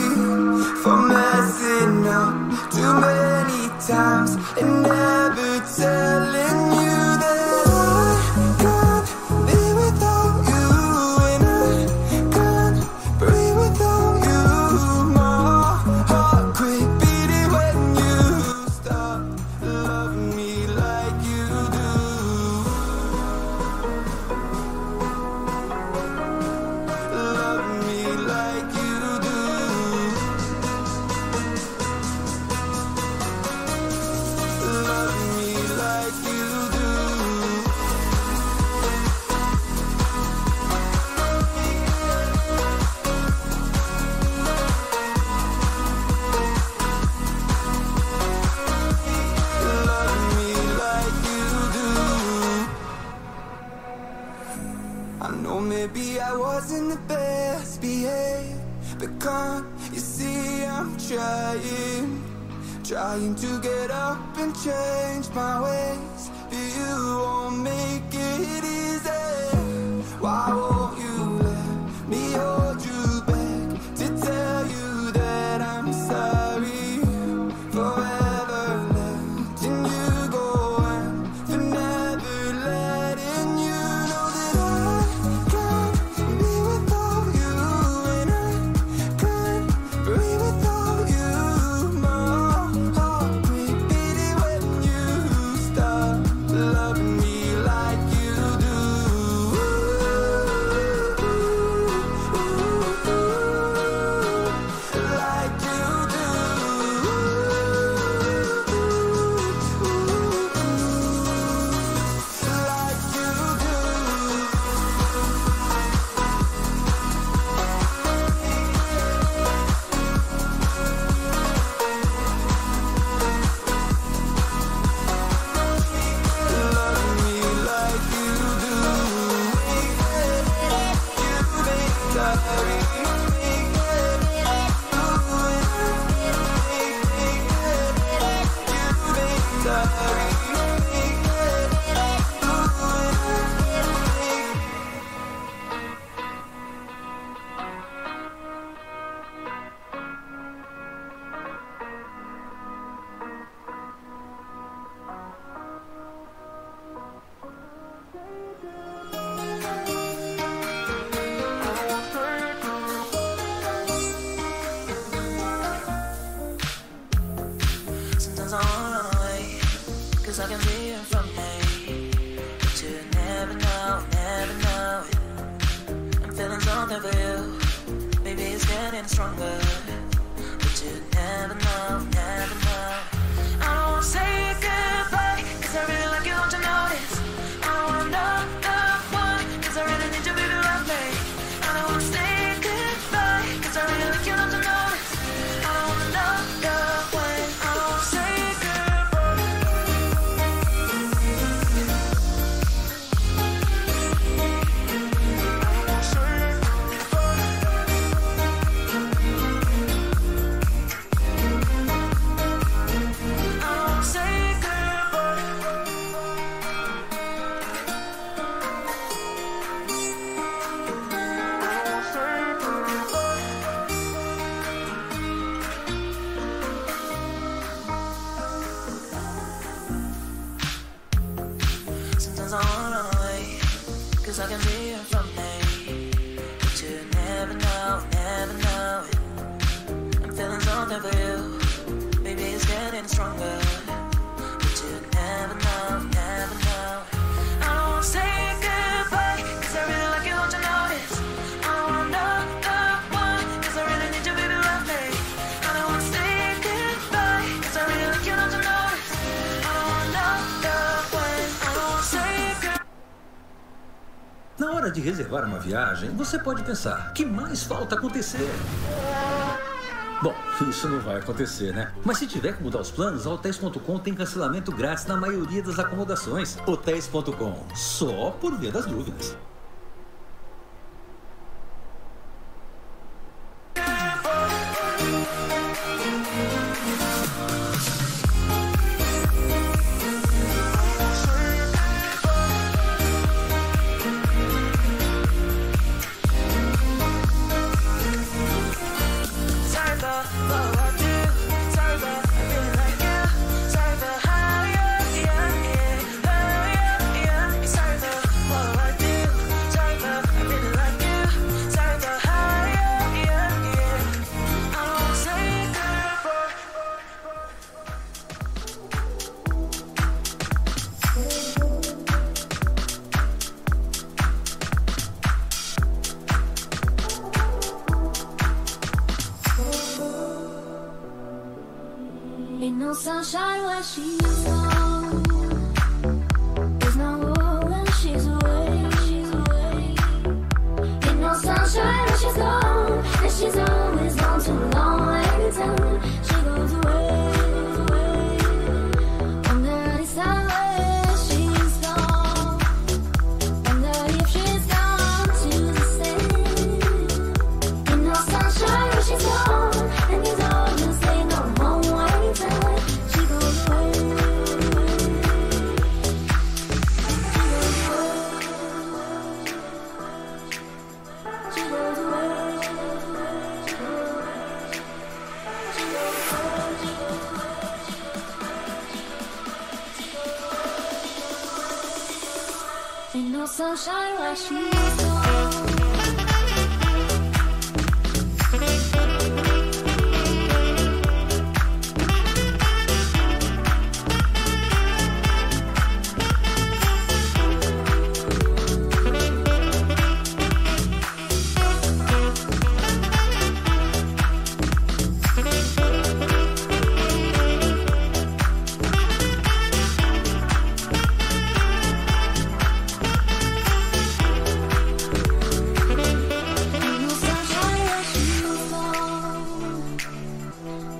for messing up too many times and never telling you reservar uma viagem, você pode pensar: que mais falta acontecer? Bom, isso não vai acontecer, né? Mas se tiver que mudar os planos, a Hotels.com tem cancelamento grátis na maioria das acomodações. Hotels.com, só por via das dúvidas.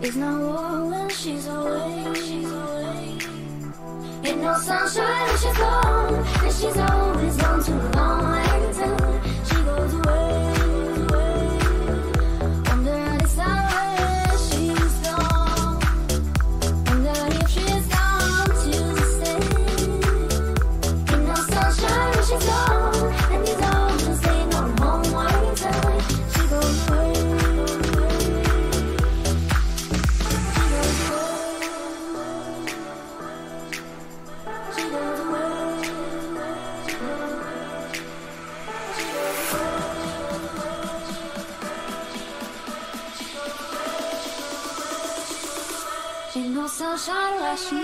It's not warm when she's away, she's away. Ain't no sunshine when she's gone, and she's always gone too long. rush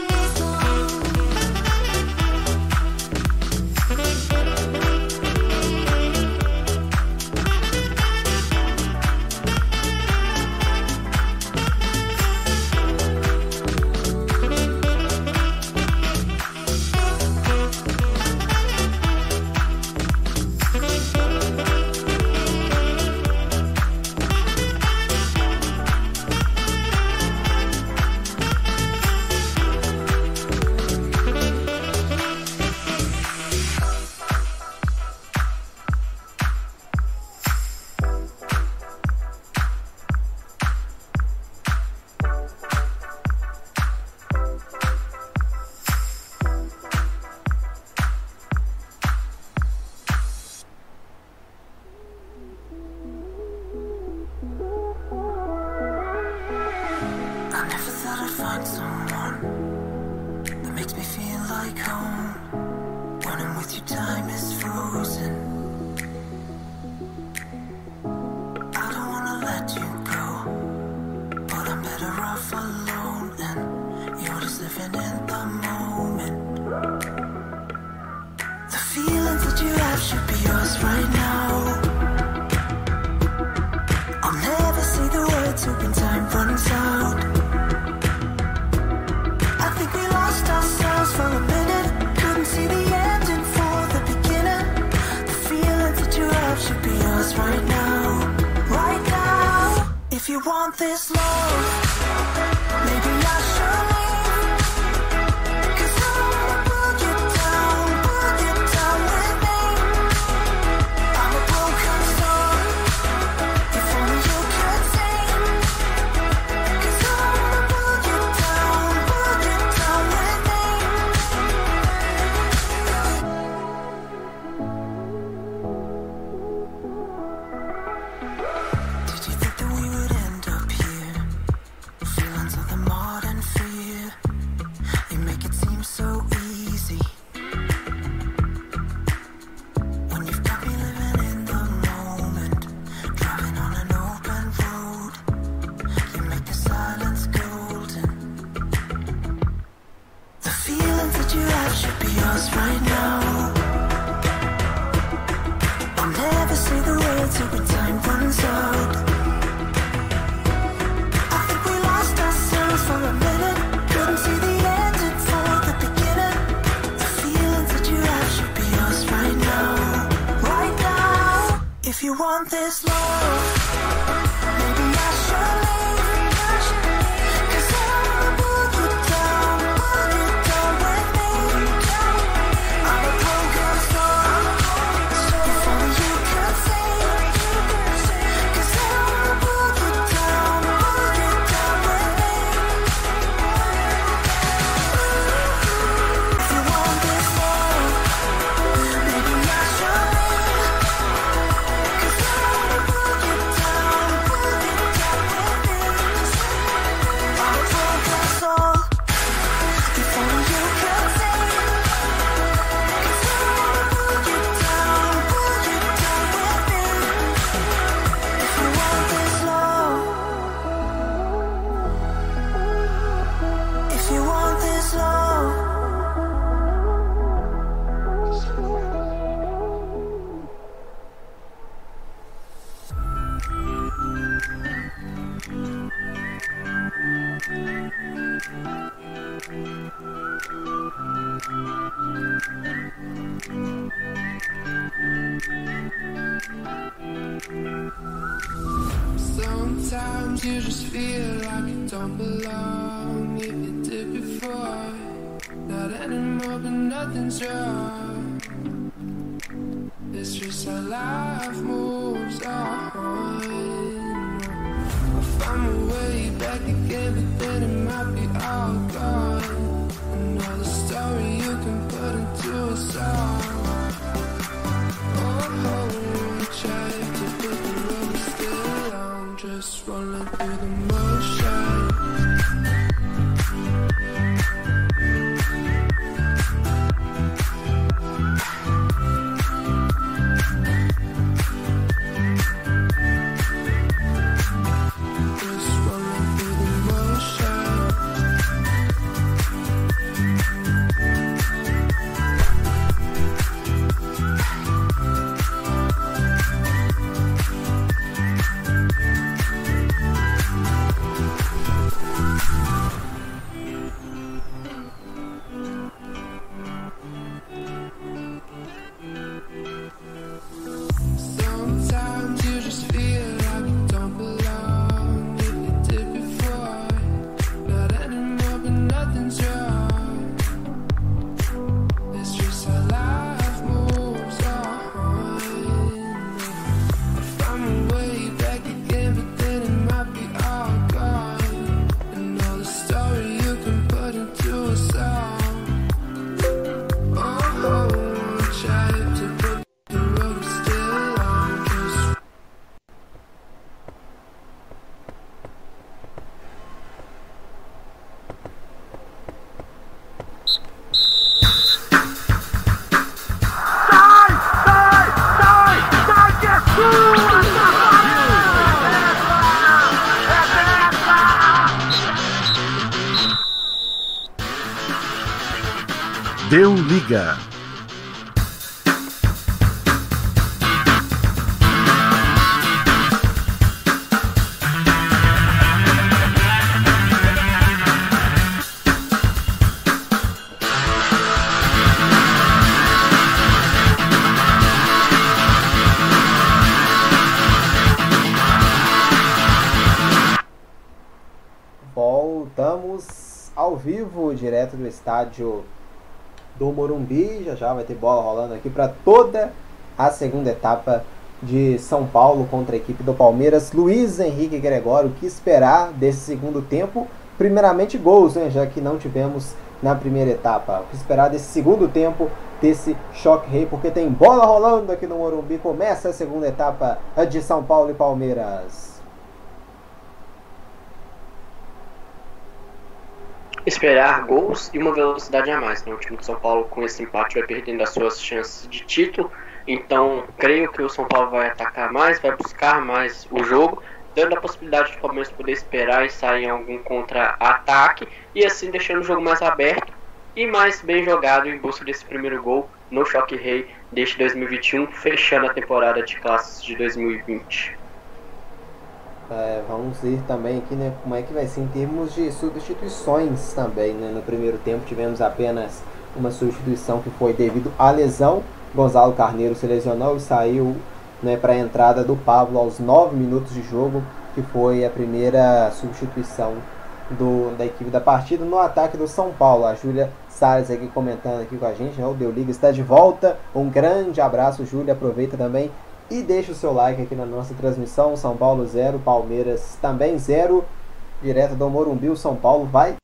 Deu liga. Voltamos ao vivo, direto do estádio do Morumbi. Já já vai ter bola rolando aqui para toda a segunda etapa de São Paulo contra a equipe do Palmeiras. Luiz Henrique Gregório, o que esperar desse segundo tempo? Primeiramente, gols, né? já que não tivemos na primeira etapa. O que esperar desse segundo tempo, desse choque rei, porque tem bola rolando aqui no Morumbi. Começa a segunda etapa de São Paulo e Palmeiras. Esperar gols e uma velocidade a mais. Né? O time de São Paulo, com esse empate, vai perdendo as suas chances de título. Então, creio que o São Paulo vai atacar mais, vai buscar mais o jogo, dando a possibilidade do Palmeiras poder esperar e sair em algum contra-ataque e assim deixando o jogo mais aberto e mais bem jogado em busca desse primeiro gol no Choque Rei deste 2021, fechando a temporada de classes de 2020. É, vamos ver também aqui né, como é que vai ser em termos de substituições também. Né? No primeiro tempo tivemos apenas uma substituição que foi devido à lesão. Gonzalo Carneiro se lesionou e saiu né, para a entrada do Pablo aos 9 minutos de jogo, que foi a primeira substituição do, da equipe da partida. No ataque do São Paulo, a Júlia Salles aqui comentando aqui com a gente, né? o Deu Liga está de volta. Um grande abraço, Júlia. Aproveita também e deixa o seu like aqui na nossa transmissão. São Paulo 0, Palmeiras também 0. Direto do Morumbi, o São Paulo vai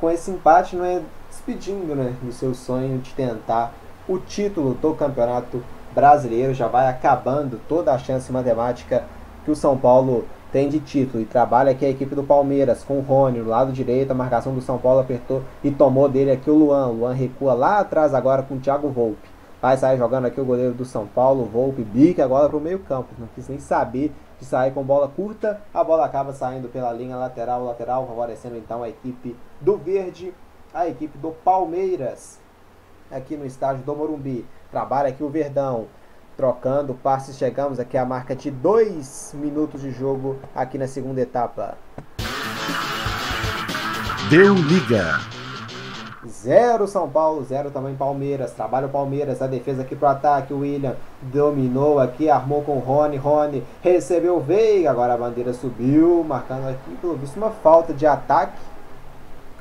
com esse empate, não é despedindo né, do seu sonho de tentar o título do Campeonato Brasileiro. Já vai acabando toda a chance matemática que o São Paulo tem de título. E trabalha aqui a equipe do Palmeiras com o Rony no lado direito. A marcação do São Paulo apertou e tomou dele aqui o Luan. O Luan recua lá atrás agora com o Thiago Volpe. Vai sair jogando aqui o goleiro do São Paulo, Volpe, bica agora para o meio campo. Não quis nem saber de sair com bola curta. A bola acaba saindo pela linha lateral, lateral, favorecendo então a equipe do Verde, a equipe do Palmeiras. Aqui no estádio do Morumbi. Trabalha aqui o Verdão. Trocando passes, chegamos aqui à marca de 2 minutos de jogo aqui na segunda etapa. Deu liga. 0 São Paulo, 0 também Palmeiras. Trabalha o Palmeiras, a defesa aqui pro ataque. O William dominou aqui, armou com o Rony. Rony recebeu o Veiga. Agora a bandeira subiu, marcando aqui, pelo visto, uma falta de ataque.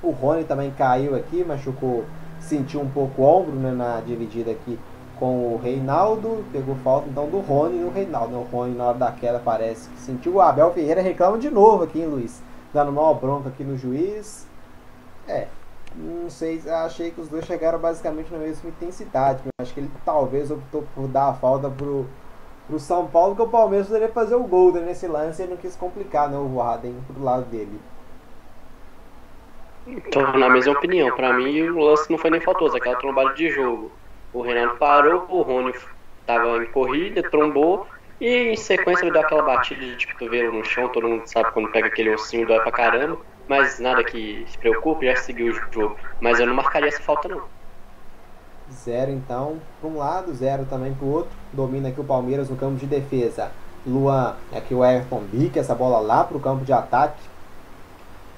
O Rony também caiu aqui, machucou, sentiu um pouco o ombro né, na dividida aqui com o Reinaldo. Pegou falta então do Rony no Reinaldo. O Rony na hora da queda parece que sentiu. O Abel Ferreira reclama de novo aqui, hein, Luiz? Dando mal bronca aqui no juiz. É, não sei, achei que os dois chegaram basicamente na mesma intensidade. Mas acho que ele talvez optou por dar a falta pro, pro São Paulo, que o Palmeiras poderia fazer o gol né, nesse lance e não quis complicar né, o Warden pro lado dele. Tô na mesma opinião. Pra mim, o lance não foi nem faltoso, aquela trombada de jogo. O Renato parou, o Rony tava em corrida, trombou, e em sequência ele deu aquela batida de tipo, cotovelo no chão. Todo mundo sabe quando pega aquele ossinho dói pra caramba. Mas nada que se preocupe, já seguiu o jogo. Mas eu não marcaria essa falta, não. Zero então para um lado, zero também para o outro. Domina aqui o Palmeiras no campo de defesa. Luan, aqui o Everton bica essa bola lá para o campo de ataque.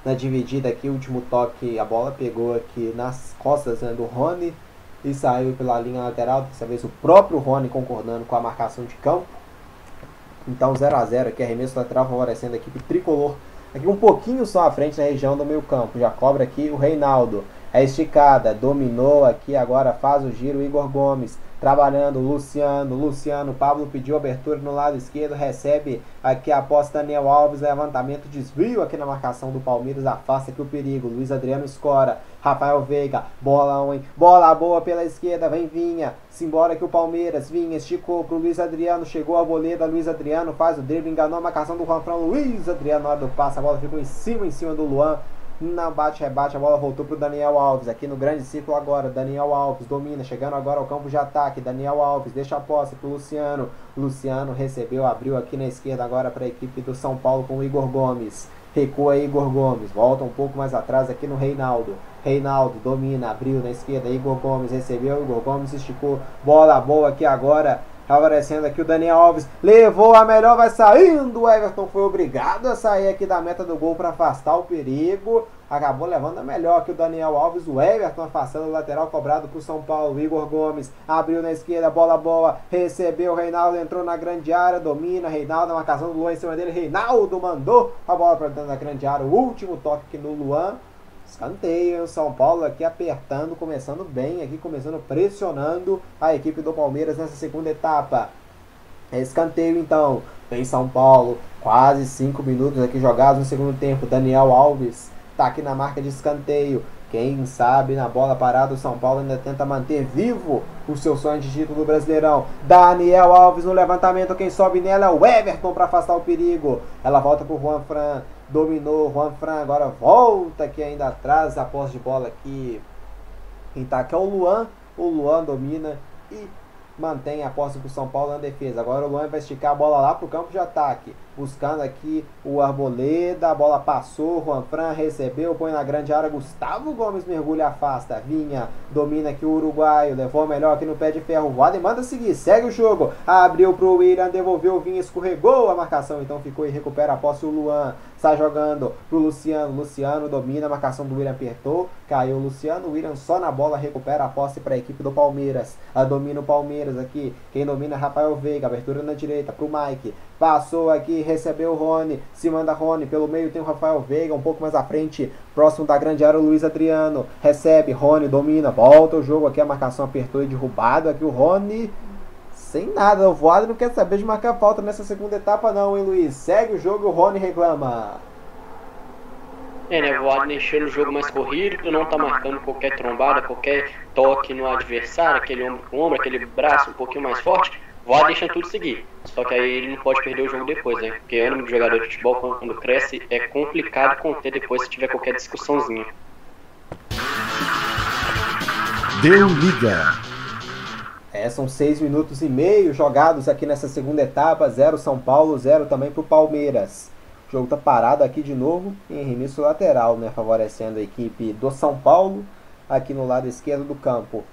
Na dividida aqui, último toque, a bola pegou aqui nas costas né, do Rony e saiu pela linha lateral. Dessa vez o próprio Rony concordando com a marcação de campo. Então 0 a 0 aqui, arremesso lateral favorecendo a equipe tricolor. Aqui um pouquinho só à frente na região do meio campo. Já cobra aqui o Reinaldo. É esticada, dominou aqui, agora faz o giro Igor Gomes. Trabalhando Luciano, Luciano, Pablo pediu abertura no lado esquerdo, recebe aqui após Daniel Alves, levantamento, desvio aqui na marcação do Palmeiras, afasta aqui o perigo, Luiz Adriano escora, Rafael Veiga, bola, hein? bola boa pela esquerda, vem Vinha, simbora que o Palmeiras, Vinha, esticou pro Luiz Adriano, chegou a boleda, Luiz Adriano faz o drible, enganou a marcação do Juanfrão, Luiz Adriano na hora do passe, a bola ficou em cima, em cima do Luan, não bate, rebate, a bola voltou pro Daniel Alves. Aqui no grande círculo agora. Daniel Alves domina, chegando agora ao campo de ataque. Daniel Alves deixa a posse pro Luciano. Luciano recebeu, abriu aqui na esquerda agora para a equipe do São Paulo com o Igor Gomes. Recua Igor Gomes, volta um pouco mais atrás aqui no Reinaldo. Reinaldo domina, abriu na esquerda. Igor Gomes recebeu, Igor Gomes esticou. Bola boa aqui agora Favorecendo aqui o Daniel Alves. Levou a melhor, vai saindo. O Everton foi obrigado a sair aqui da meta do gol para afastar o perigo. Acabou levando a melhor que o Daniel Alves. O Everton afastando o lateral cobrado o São Paulo. Igor Gomes abriu na esquerda, bola boa. Recebeu o Reinaldo, entrou na grande área. Domina. Reinaldo, a marcação do Luan em cima dele. Reinaldo mandou a bola para dentro da grande área. O último toque aqui no Luan. Escanteio, São Paulo aqui apertando, começando bem, aqui começando pressionando a equipe do Palmeiras nessa segunda etapa. Escanteio então, vem São Paulo, quase 5 minutos aqui jogados no segundo tempo. Daniel Alves está aqui na marca de escanteio. Quem sabe na bola parada o São Paulo ainda tenta manter vivo o seu sonho de título do Brasileirão. Daniel Alves no levantamento, quem sobe nela é o Everton para afastar o perigo. Ela volta para o Juan Fran dominou Juan Fran, agora volta aqui ainda atrás, a posse de bola aqui. Quem tá aqui é o Luan, o Luan domina e mantém a posse pro São Paulo na defesa. Agora o Luan vai esticar a bola lá pro campo de ataque. Buscando aqui o Arboleda. A bola passou. Juan Fran recebeu. Põe na grande área. Gustavo Gomes mergulha, afasta. Vinha. Domina aqui o uruguaio. Levou melhor aqui no pé de ferro. O Waden manda seguir. Segue o jogo. Abriu pro William. Devolveu Vinha. Escorregou a marcação. Então ficou e recupera a posse o Luan. Sai jogando pro Luciano. Luciano domina. A marcação do William apertou. Caiu o Luciano. O William só na bola recupera a posse para a equipe do Palmeiras. A domina o Palmeiras aqui. Quem domina é Rafael Veiga. Abertura na direita pro Mike. Passou aqui, recebeu o Rony, se manda Rony, pelo meio tem o Rafael Veiga, um pouco mais à frente, próximo da grande área o Luiz Adriano, recebe, Rony domina, volta o jogo aqui, a marcação apertou e derrubado, aqui o Rony, sem nada, o Voado não quer saber de marcar falta nessa segunda etapa não, hein Luiz, segue o jogo o Rony reclama. É, né, o Voado enchendo o jogo mais corrido, não tá marcando qualquer trombada, qualquer toque no adversário, aquele ombro com ombro, aquele braço um pouquinho mais forte, Voa deixa tudo seguir. Só que aí ele não pode perder o jogo depois, né? Porque ânimo de jogador de futebol, quando cresce, é complicado conter depois se tiver qualquer discussãozinha. Deu liga. É, são seis minutos e meio jogados aqui nessa segunda etapa. Zero São Paulo, zero também para o Palmeiras. O jogo tá parado aqui de novo em remisso lateral, né? Favorecendo a equipe do São Paulo aqui no lado esquerdo do campo.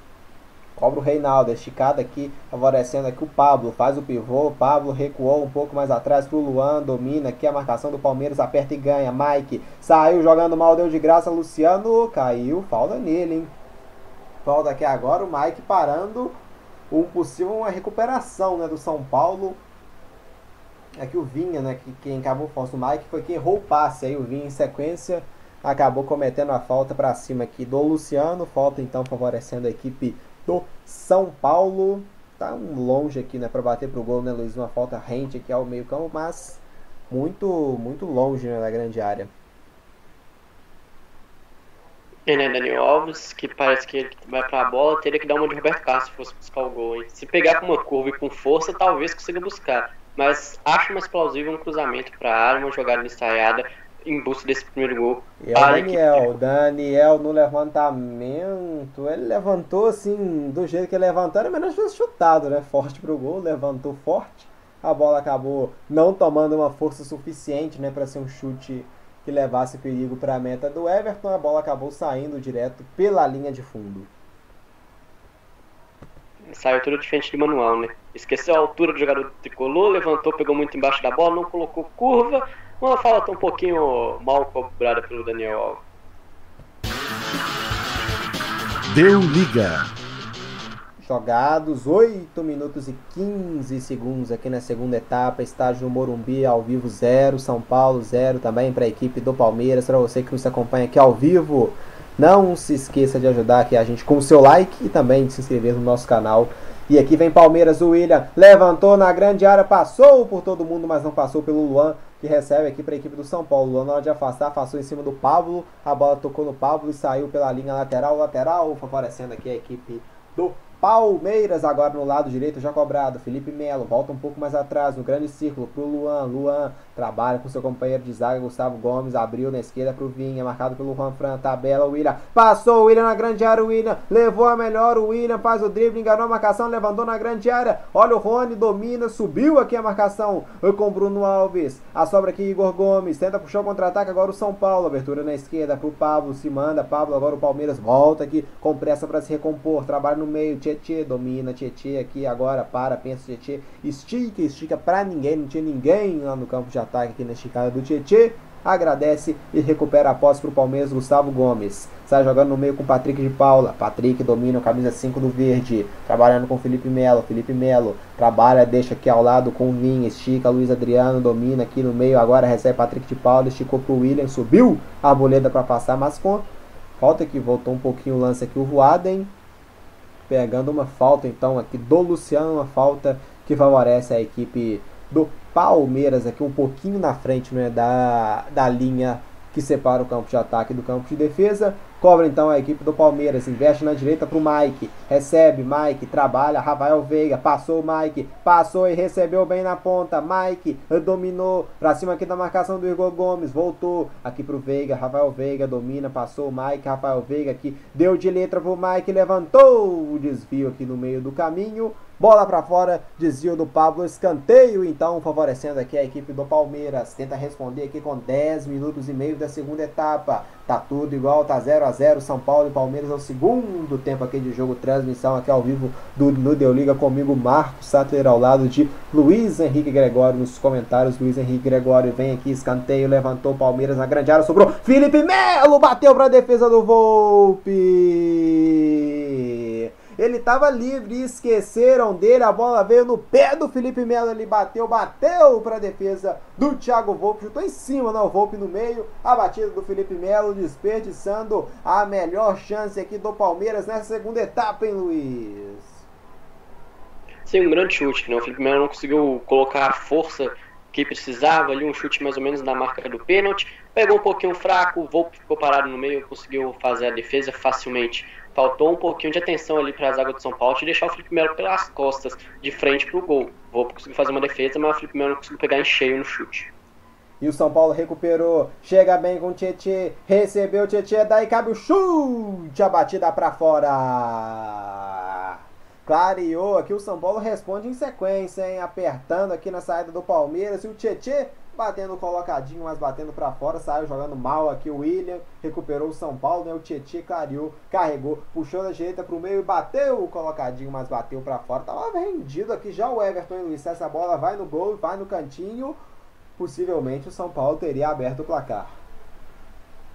Cobra o Reinaldo, é esticada aqui, favorecendo aqui o Pablo, faz o pivô, Pablo recuou um pouco mais atrás pro Luan, domina aqui a marcação do Palmeiras, aperta e ganha, Mike, saiu jogando mal, deu de graça, Luciano, caiu, falta nele, hein? Falta aqui agora o Mike parando um possível uma recuperação né, do São Paulo. Aqui o Vinha, né, que quem acabou falso o Mike foi quem errou o passe. Aí o Vinha em sequência acabou cometendo a falta para cima aqui do Luciano. Falta então favorecendo a equipe do São Paulo. Tá longe aqui, né, para bater pro gol, né, Luiz? Uma falta rente aqui ao meio-campo, mas muito muito longe né, grande área. E né, Daniel Alves, que parece que ele vai pra bola, teria que dar uma de Roberto Carlos se fosse buscar o gol, hein? Se pegar com uma curva e com força, talvez consiga buscar. Mas acho mais plausível um cruzamento pra área, uma jogada ensaiada em busca desse primeiro gol. E é o a equipe Daniel, Daniel no levantamento, ele levantou assim, do jeito que ele levantou, era menos tivesse chutado, né? Forte pro gol, levantou forte. A bola acabou não tomando uma força suficiente, né, para ser um chute que levasse perigo para a meta do Everton. A bola acabou saindo direto pela linha de fundo. Saiu tudo diferente de manual, né? Esqueceu a altura do jogador tricolor, levantou, pegou muito embaixo da bola, não colocou curva. Uma falta um pouquinho mal cobrada pelo Daniel Alves. Deu liga. Jogados 8 minutos e 15 segundos aqui na segunda etapa. Estágio Morumbi ao vivo 0, São Paulo 0 também para a equipe do Palmeiras. Para você que nos acompanha aqui ao vivo, não se esqueça de ajudar aqui a gente com o seu like e também de se inscrever no nosso canal. E aqui vem Palmeiras, o William levantou na grande área, passou por todo mundo, mas não passou pelo Luan, que recebe aqui para a equipe do São Paulo. Luan, na hora de afastar, afastou em cima do Pablo, a bola tocou no Pablo e saiu pela linha lateral, lateral, favorecendo aqui a equipe do Palmeiras agora no lado direito já cobrado. Felipe Melo volta um pouco mais atrás no grande círculo pro Luan. Luan trabalha com seu companheiro de zaga Gustavo Gomes. Abriu na esquerda pro Vinha, marcado pelo Juan Fran. Tabela o William. Passou o William na grande área. O William levou a melhor. O William faz o drible, enganou a marcação, levantou na grande área. Olha o Rony, domina, subiu aqui a marcação com Bruno Alves. A sobra aqui Igor Gomes. Tenta puxar o contra-ataque agora o São Paulo. Abertura na esquerda pro Pablo. Se manda. Pablo agora o Palmeiras volta aqui com pressa para se recompor. Trabalha no meio. Tietê domina, Tietê aqui agora para, pensa Tietê, estica, estica pra ninguém, não tinha ninguém lá no campo de ataque aqui na esticada do Tietê. Agradece e recupera a posse pro Palmeiras, Gustavo Gomes. Sai jogando no meio com Patrick de Paula. Patrick domina a camisa 5 do Verde. Trabalhando com Felipe Melo. Felipe Melo trabalha, deixa aqui ao lado com o Vinha. Estica Luiz Adriano, domina aqui no meio. Agora recebe Patrick de Paula. Esticou pro William. Subiu a Arboleda para passar, mas com falta que voltou um pouquinho o lance aqui o Voaden pegando uma falta então aqui do Luciano, uma falta que favorece a equipe do Palmeiras aqui um pouquinho na frente né, da, da linha que separa o campo de ataque do campo de defesa. Cobra então a equipe do Palmeiras, investe na direita para o Mike, recebe Mike, trabalha, Rafael Veiga, passou o Mike, passou e recebeu bem na ponta, Mike dominou, para cima aqui da marcação do Igor Gomes, voltou aqui para o Veiga, Rafael Veiga domina, passou o Mike, Rafael Veiga aqui, deu de letra para o Mike, levantou o desvio aqui no meio do caminho, Bola para fora, desvio do Pablo, escanteio então, favorecendo aqui a equipe do Palmeiras. Tenta responder aqui com 10 minutos e meio da segunda etapa. Tá tudo igual, tá 0 a 0 São Paulo e Palmeiras é o segundo tempo aqui de jogo, transmissão aqui ao vivo do no Deu Liga comigo, Marcos Sattler, ao lado de Luiz Henrique Gregório nos comentários. Luiz Henrique Gregório vem aqui, escanteio, levantou Palmeiras na grande área, sobrou. Felipe Melo bateu para defesa do Volpe. Ele estava livre e esqueceram dele. A bola veio no pé do Felipe Melo. Ele bateu, bateu para a defesa do Thiago Volpe. Chutou em cima, não, o Volpe no meio. A batida do Felipe Melo desperdiçando a melhor chance aqui do Palmeiras nessa segunda etapa, hein, Luiz? Sim, um grande chute, né? O Felipe Melo não conseguiu colocar a força que precisava ali, um chute mais ou menos na marca do pênalti. Pegou um pouquinho fraco, o Volpe ficou parado no meio, conseguiu fazer a defesa facilmente. Faltou um pouquinho de atenção ali para a zaga do São Paulo e deixar o Felipe Melo pelas costas, de frente para o gol. O Volpe conseguiu fazer uma defesa, mas o Felipe Melo não conseguiu pegar em cheio no chute. E o São Paulo recuperou, chega bem com o Tietê, recebeu o Tietê, daí cabe o chute, a batida para fora. Clareou aqui, o São Paulo responde em sequência, hein? Apertando aqui na saída do Palmeiras. E o Tietê batendo colocadinho, mas batendo para fora. Saiu jogando mal aqui o William. Recuperou o São Paulo, né? O Tietê clareou, carregou, puxou da direita pro meio e bateu o colocadinho, mas bateu para fora. Tava vendido aqui já o Everton e Luiz. Essa bola vai no gol, vai no cantinho. Possivelmente o São Paulo teria aberto o placar.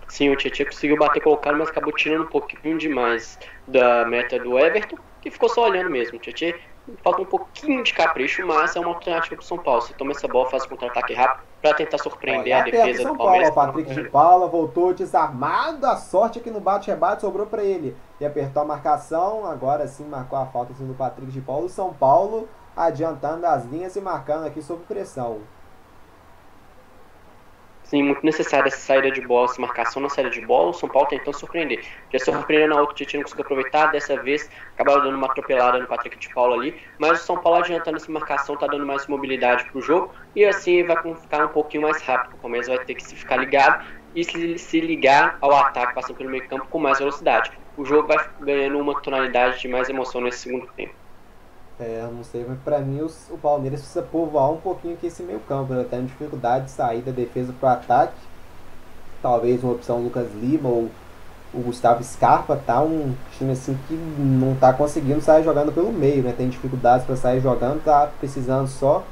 Sim, o Tietchan conseguiu bater colocado, mas acabou tirando um pouquinho demais da meta do Everton, que ficou só olhando mesmo. O Tietchan falta um pouquinho de capricho, mas é uma alternativa pro São Paulo. Você toma essa bola, faz um contra-ataque rápido pra tentar surpreender Olha, a defesa São do Paulo, Palmeiras. o Patrick de Paula voltou desarmado, a sorte é que no bate-rebate sobrou para ele. E apertou a marcação, agora sim marcou a falta do Patrick de Paula. O São Paulo adiantando as linhas e marcando aqui sob pressão. Sim, muito necessária essa saída de bola, essa marcação na saída de bola. O São Paulo tentando surpreender. Já surpreendeu na outra, o Tietchan não conseguiu aproveitar. Dessa vez acabaram dando uma atropelada no Patrick de Paula ali. Mas o São Paulo adiantando essa marcação, tá dando mais mobilidade pro jogo. E assim vai ficar um pouquinho mais rápido. O Palmeiras vai ter que se ficar ligado e se, se ligar ao ataque, passando pelo meio campo com mais velocidade. O jogo vai ganhando uma tonalidade de mais emoção nesse segundo tempo. É, não sei, mas pra mim os- o Palmeiras precisa povoar um pouquinho aqui esse meio campo. Né? Tendo dificuldade de sair da defesa pro ataque. Talvez uma opção Lucas Lima ou o Gustavo Scarpa, tá um time assim que não tá conseguindo sair jogando pelo meio, né? Tem dificuldades para sair jogando, tá precisando só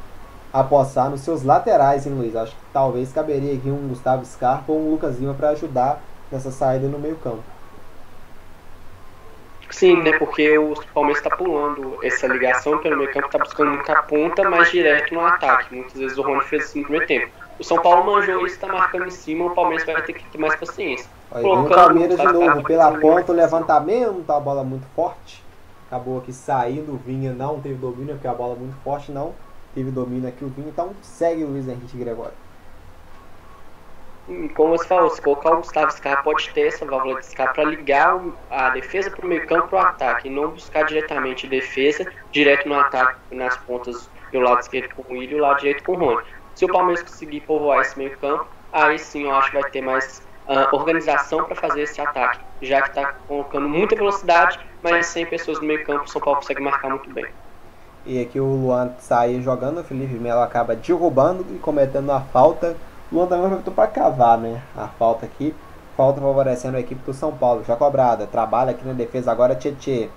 apostar nos seus laterais, hein, Luiz? Acho que talvez caberia aqui um Gustavo Scarpa ou um Lucas Lima para ajudar nessa saída no meio campo. Sim, né? Porque o Palmeiras está pulando essa ligação pelo meio campo, está buscando muita ponta, mas direto no ataque. Muitas vezes o Rony fez isso no primeiro tempo. O São Paulo manjou isso, está marcando em cima, o Palmeiras vai ter que ter mais paciência. Aí o Palmeiras de novo, pela ponta, o levantamento, a bola muito forte. Acabou aqui saindo, o Vinha não teve domínio, porque a bola é muito forte não teve domínio aqui o Vinha, então segue o Luiz Henrique Gregório. Hum, Como você falou, se colocar o Gustavo Scarpa pode ter essa válvula de escape para ligar a defesa para o meio campo para o ataque, e não buscar diretamente defesa, direto no ataque, nas pontas do lado esquerdo com o Willian e o lado direito com o Rony. Se o Palmeiras conseguir povoar esse meio campo, aí sim eu acho que vai ter mais ah, organização para fazer esse ataque, já que está colocando muita velocidade, mas sem pessoas no meio campo, o São Paulo consegue marcar muito bem. E aqui o Luan sai jogando, o Felipe Melo acaba derrubando e cometendo a falta. Luan também aproveitou para cavar, né? A falta aqui. Falta favorecendo a equipe do São Paulo. Já cobrada. Trabalha aqui na defesa agora Tietê.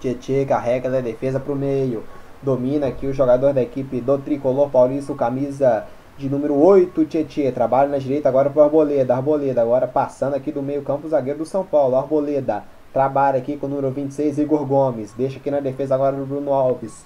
Tietê carrega da defesa para o meio. Domina aqui o jogador da equipe do Tricolor Paulista, camisa de número 8, Tietê. Trabalha na direita agora para o Arboleda. Arboleda agora passando aqui do meio campo zagueiro do São Paulo. Arboleda trabalha aqui com o número 26, Igor Gomes. Deixa aqui na defesa agora o Bruno Alves.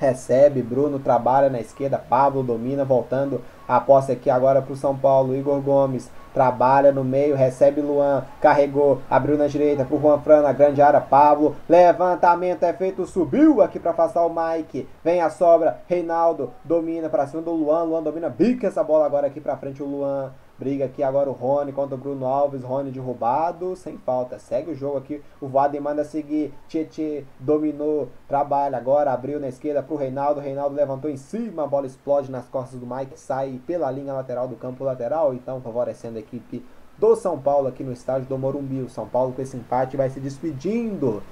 Recebe, Bruno trabalha na esquerda, Pablo domina, voltando a posse aqui agora para o São Paulo. Igor Gomes trabalha no meio, recebe Luan, carregou, abriu na direita para o Juan Fran na grande área. Pablo, levantamento é feito, subiu aqui para afastar o Mike. Vem a sobra, Reinaldo domina para cima do Luan. Luan domina, bica essa bola agora aqui para frente. O Luan briga aqui agora o Rony contra o Bruno Alves. Rony derrubado, sem falta. Segue o jogo aqui. O Vaden manda seguir. Tietê dominou, trabalha agora, abriu na esquerda para o Reinaldo. Reinaldo levantou em cima, a bola explode nas costas do Mike, sai pela linha lateral do campo lateral, então favorecendo a equipe do São Paulo aqui no estádio do Morumbi. O São Paulo com esse empate vai se despedindo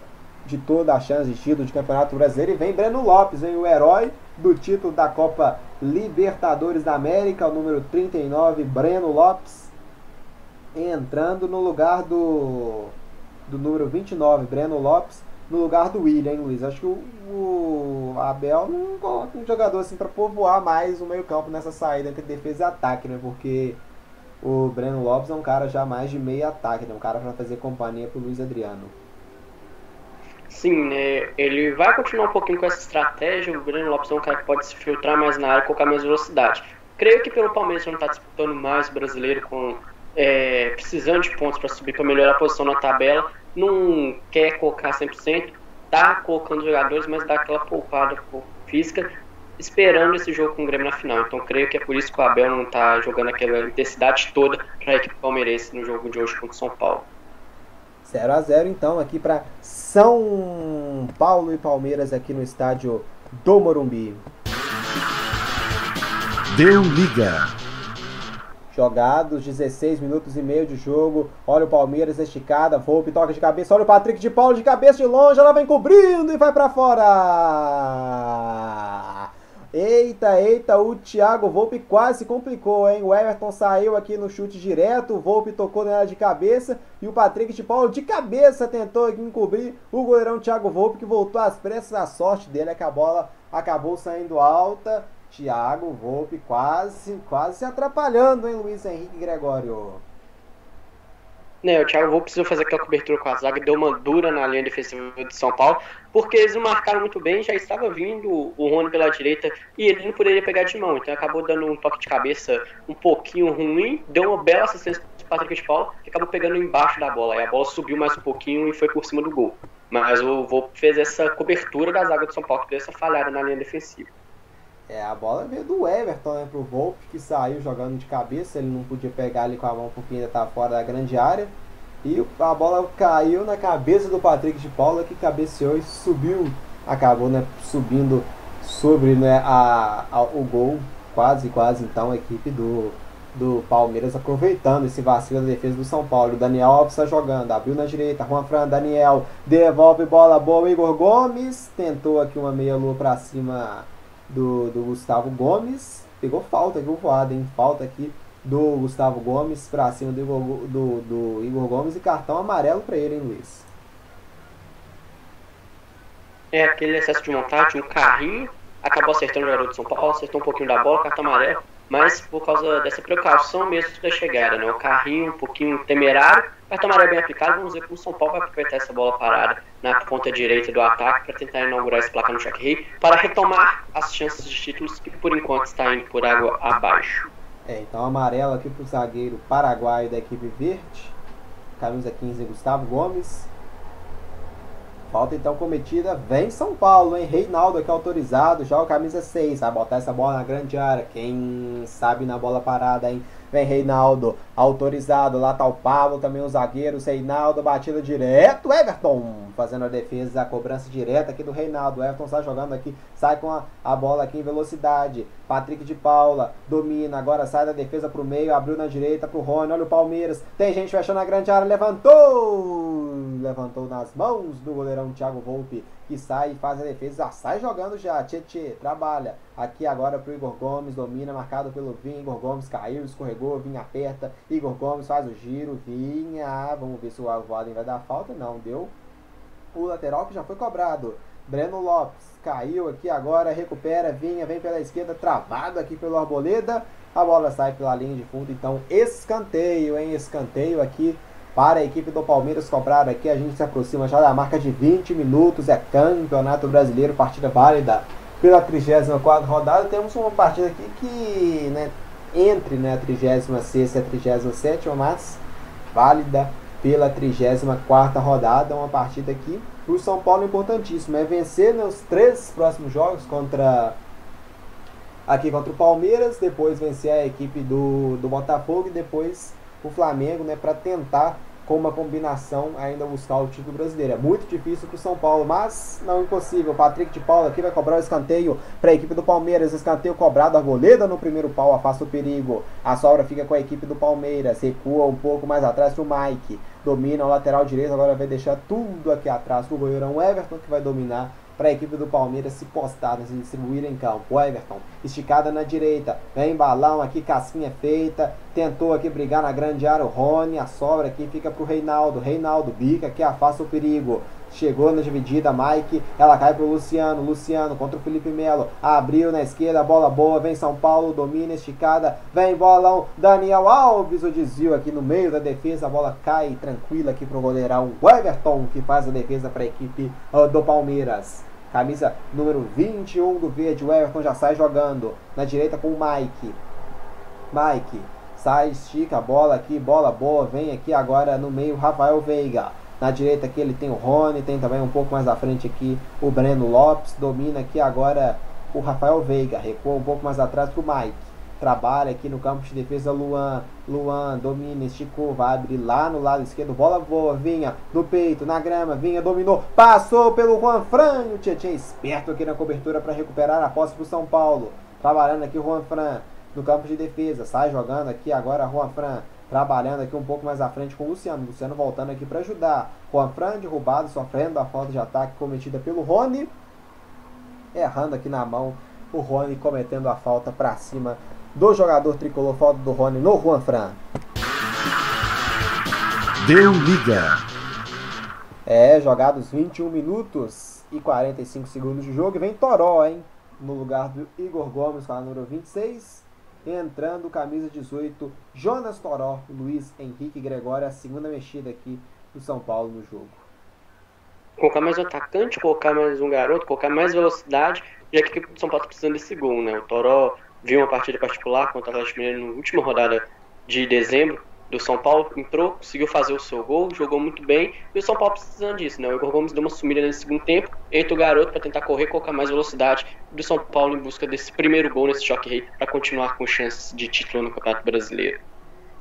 de toda a chance de título de Campeonato Brasileiro. E vem Breno Lopes, hein, o herói do título da Copa Libertadores da América, o número 39, Breno Lopes, entrando no lugar do, do número 29, Breno Lopes, no lugar do William, hein, Luiz? Acho que o, o Abel não coloca um jogador assim para povoar mais o meio-campo nessa saída entre defesa e ataque, né? Porque o Breno Lopes é um cara já mais de meio ataque, né? Um cara para fazer companhia pro Luiz Adriano. Sim, né? Ele vai continuar um pouquinho com essa estratégia. O Breno Lopes é um cara que pode se filtrar mais na área e colocar mais velocidade. Creio que pelo Palmeiras não está disputando mais o brasileiro com é, precisando de pontos para subir para melhorar a posição na tabela. Não quer colocar 100%, tá colocando jogadores, mas dá aquela poupada física, esperando esse jogo com o Grêmio na final. Então creio que é por isso que o Abel não está jogando aquela intensidade toda para a equipe palmeirense no jogo de hoje contra o São Paulo. 0 a 0 então aqui para São Paulo e Palmeiras aqui no estádio do Morumbi. Deu liga. Jogados 16 minutos e meio de jogo. Olha o Palmeiras esticada, Volpe toca de cabeça, olha o Patrick de Paulo de cabeça de longe, ela vem cobrindo e vai para fora. Eita, eita, o Thiago Volpe quase complicou, hein? O Everton saiu aqui no chute direto, o Volpe tocou nela de cabeça e o Patrick de Paulo de cabeça tentou encobrir o goleirão Thiago Volpe que voltou às pressas. A sorte dele é que a bola acabou saindo alta. Thiago Volpe quase, quase se atrapalhando, hein, Luiz Henrique Gregório? né, o Thiago Volpe precisou fazer aquela cobertura com a zaga, deu uma dura na linha defensiva de São Paulo, porque eles marcaram muito bem, já estava vindo o Rony pela direita e ele não poderia pegar de mão, então acabou dando um toque de cabeça um pouquinho ruim, deu uma bela assistência para Patrick de Paula, que acabou pegando embaixo da bola, e a bola subiu mais um pouquinho e foi por cima do gol. Mas o Volpe fez essa cobertura da zaga do São Paulo, que deu essa falhada na linha defensiva. É, a bola veio do Everton, né, pro Volpe, que saiu jogando de cabeça, ele não podia pegar ali com a mão porque ainda estava fora da grande área. E a bola caiu na cabeça do Patrick de Paula, que cabeceou e subiu, acabou né, subindo sobre né, a, a, o gol, quase, quase então a equipe do, do Palmeiras aproveitando esse vacilo da defesa do São Paulo. Daniel Alves está jogando, abriu na direita, Juan Fran, Daniel, devolve bola boa, Igor Gomes, tentou aqui uma meia-lua para cima do, do Gustavo Gomes. Pegou falta aqui, o voado, hein? Falta aqui do Gustavo Gomes para cima do Igor, do, do Igor Gomes e cartão amarelo para ele, hein, Luiz? É aquele excesso de vontade, um carrinho, acabou acertando o garoto de São Paulo, acertou um pouquinho da bola, cartão amarelo, mas por causa dessa precaução mesmo da chegada, né? O carrinho um pouquinho temerário, cartão amarelo bem aplicado, vamos ver como o São Paulo vai aproveitar essa bola parada na ponta direita do ataque para tentar inaugurar esse placar no Jack Rei, para retomar as chances de títulos que por enquanto está indo por água abaixo. É, então amarelo aqui para o zagueiro paraguaio da equipe verde. Camisa 15, Gustavo Gomes. Falta então cometida. Vem São Paulo, hein? Reinaldo aqui autorizado. Já o camisa 6. Vai botar essa bola na grande área. Quem sabe na bola parada, hein? Vem Reinaldo, autorizado. Lá tá o Pablo, também os zagueiros. Reinaldo, batida direto. Everton fazendo a defesa, a cobrança direta aqui do Reinaldo. Everton está jogando aqui, sai com a, a bola aqui em velocidade. Patrick de Paula domina, agora sai da defesa pro meio, abriu na direita pro Rony. Olha o Palmeiras, tem gente fechando a grande área, levantou! Levantou nas mãos do goleirão Thiago Volpe que sai e faz a defesa, sai jogando já, Tietê, trabalha. Aqui agora pro Igor Gomes, domina, marcado pelo Vinha, Igor Gomes caiu, escorregou, Vinha aperta, Igor Gomes faz o giro, Vinha, vamos ver se o Alvaden vai dar falta, não, deu. O lateral que já foi cobrado, Breno Lopes, caiu aqui agora, recupera, Vinha, vem pela esquerda, travado aqui pelo Arboleda, a bola sai pela linha de fundo, então escanteio, hein, escanteio aqui para a equipe do Palmeiras cobrar aqui. A gente se aproxima já da marca de 20 minutos. É Campeonato Brasileiro, partida válida pela 34 rodada. Temos uma partida aqui que, né, entre né, a 36 e a 37, mas válida pela 34 rodada. Uma partida aqui para o São Paulo importantíssima. É vencer né, os três próximos jogos contra aqui contra o Palmeiras, depois vencer a equipe do, do Botafogo e depois o Flamengo, né, para tentar com uma combinação ainda buscar o título brasileiro. É muito difícil para o São Paulo, mas não impossível. Patrick de Paula aqui vai cobrar o escanteio para a equipe do Palmeiras. Escanteio cobrado, Arboleda no primeiro pau, afasta o perigo. A sobra fica com a equipe do Palmeiras, recua um pouco mais atrás para o Mike. Domina o lateral direito, agora vai deixar tudo aqui atrás para o goleirão Everton, que vai dominar para a equipe do Palmeiras se postar, se distribuir em campo. O Everton, esticada na direita, vem balão aqui, casquinha feita, tentou aqui brigar na grande área o Rony, a sobra aqui fica para o Reinaldo, Reinaldo bica que afasta o perigo. Chegou na dividida, Mike, ela cai pro Luciano, Luciano contra o Felipe Melo, abriu na esquerda, bola boa, vem São Paulo, domina, esticada, vem bolão, Daniel Alves, o desvio aqui no meio da defesa, a bola cai tranquila aqui pro goleirão, Everton, que faz a defesa para a equipe uh, do Palmeiras. Camisa número 21 do verde, o Everton já sai jogando, na direita com o Mike, Mike, sai, estica a bola aqui, bola boa, vem aqui agora no meio, Rafael Veiga, na direita aqui ele tem o Rony, tem também um pouco mais à frente aqui o Breno Lopes. Domina aqui agora o Rafael Veiga. Recua um pouco mais atrás para o Mike. Trabalha aqui no campo de defesa Luan. Luan domina, esticou, vai abrir lá no lado esquerdo. Bola boa, vinha no peito, na grama, vinha, dominou. Passou pelo Juan Fran. O Tietchan esperto aqui na cobertura para recuperar a posse para o São Paulo. Trabalhando aqui o Juan Fran no campo de defesa. Sai jogando aqui agora Juan Fran trabalhando aqui um pouco mais à frente com o Luciano. Luciano voltando aqui para ajudar. Juan Fran derrubado, sofrendo a falta de ataque cometida pelo Rony. Errando aqui na mão, o Rony cometendo a falta para cima do jogador tricolor. Falta do Rony no Juan Fran. Deu liga. É, jogados 21 minutos e 45 segundos de jogo. E vem Toró, hein? No lugar do Igor Gomes com a número 26. entrando camisa 18, Jonas Toró, Luiz Henrique Gregório, a segunda mexida aqui do São Paulo no jogo. Colocar mais um atacante, colocar mais um garoto, colocar mais velocidade, já que do São Paulo tá precisando desse gol, né? O Toró viu uma partida particular contra o Atlético Mineiro na última rodada de dezembro do São Paulo, entrou, conseguiu fazer o seu gol, jogou muito bem, e o São Paulo precisando disso, né? O Igor Gomes deu uma sumida nesse segundo tempo, entra o garoto para tentar correr, colocar mais velocidade do São Paulo em busca desse primeiro gol nesse choque rei para continuar com chances de título no Campeonato Brasileiro.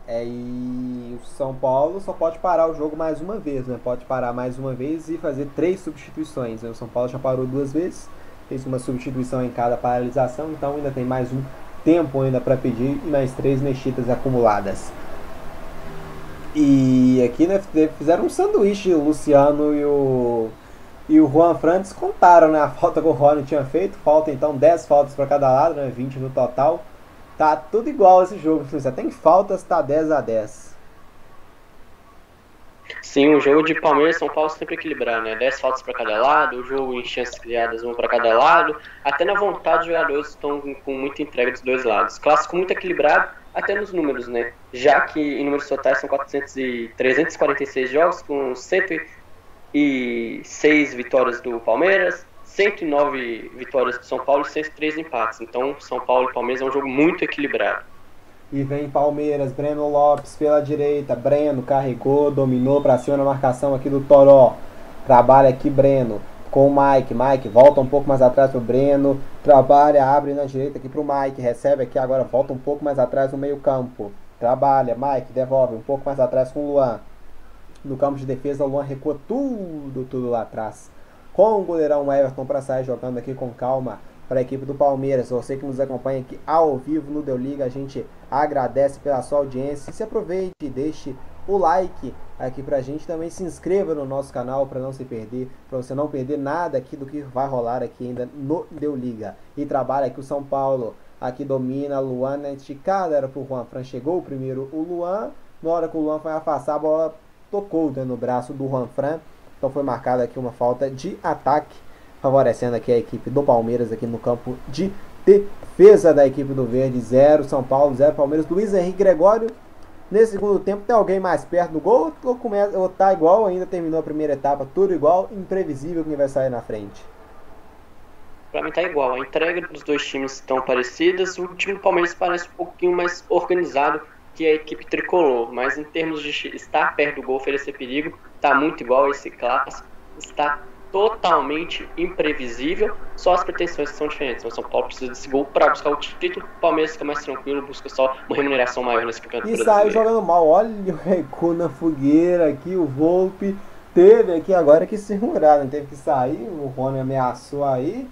É, e o São Paulo só pode parar o jogo mais uma vez, né? Pode parar mais uma vez e fazer três substituições. né? O São Paulo já parou duas vezes, fez uma substituição em cada paralisação, então ainda tem mais um tempo ainda para pedir e mais três mexidas acumuladas. E aqui né, fizeram um sanduíche o Luciano e o e o Juan Fran descontaram né, a falta que o Rony tinha feito. Falta então 10 faltas para cada lado, né, 20 no total. Tá tudo igual esse jogo. Você tem faltas, tá 10 a 10. Sim, o jogo de Palmeiras e São Paulo sempre equilibrado, né? 10 faltas para cada lado, o jogo em chances criadas, uma para cada lado. Até na vontade, os jogadores estão com muita entrega dos dois lados. Clássico muito equilibrado, até nos números, né? Já que em números totais são 400 e 346 jogos, com 106 vitórias do Palmeiras, 109 vitórias do São Paulo e 103 empates. Então, São Paulo e Palmeiras é um jogo muito equilibrado. E vem Palmeiras, Breno Lopes pela direita. Breno carregou, dominou pra cima na marcação aqui do Toró. Trabalha aqui Breno com o Mike. Mike volta um pouco mais atrás pro Breno. Trabalha, abre na direita aqui pro Mike. Recebe aqui agora, volta um pouco mais atrás no meio-campo. Trabalha, Mike, devolve um pouco mais atrás com o Luan. No campo de defesa, o Luan recua tudo, tudo lá atrás. Com o goleirão Everton para sair jogando aqui com calma para a equipe do Palmeiras. Você que nos acompanha aqui ao vivo no Deu Liga, a gente agradece pela sua audiência. Se aproveite e deixe o like aqui pra gente. Também se inscreva no nosso canal para não se perder, para você não perder nada aqui do que vai rolar aqui ainda no Deu Liga. E trabalha aqui o São Paulo. Aqui domina Luan na esticada, era pro Juan Fran. Chegou primeiro o Luan. Na hora que o Luan foi afastar, a bola tocou né, no braço do Juan Fran. Então foi marcada aqui uma falta de ataque favorecendo aqui a equipe do Palmeiras aqui no campo de defesa da equipe do Verde, 0 São Paulo, 0 Palmeiras, Luiz Henrique Gregório. Nesse segundo tempo tem alguém mais perto do gol ou, começa, ou tá igual, ainda terminou a primeira etapa, tudo igual, imprevisível quem vai sair na frente. Pra mim tá igual, a entrega dos dois times estão parecidas, o time do Palmeiras parece um pouquinho mais organizado que a equipe tricolor, mas em termos de estar perto do gol, oferecer perigo, tá muito igual esse clássico, está totalmente imprevisível, só as pretensões que são diferentes. O São Paulo precisa desse gol para buscar o título, o Palmeiras fica mais tranquilo, busca só uma remuneração maior nesse campeonato E saiu jogando mal, olha o recuo na fogueira aqui, o Volpe teve aqui agora que segurar, né? teve que sair, o Rony ameaçou aí,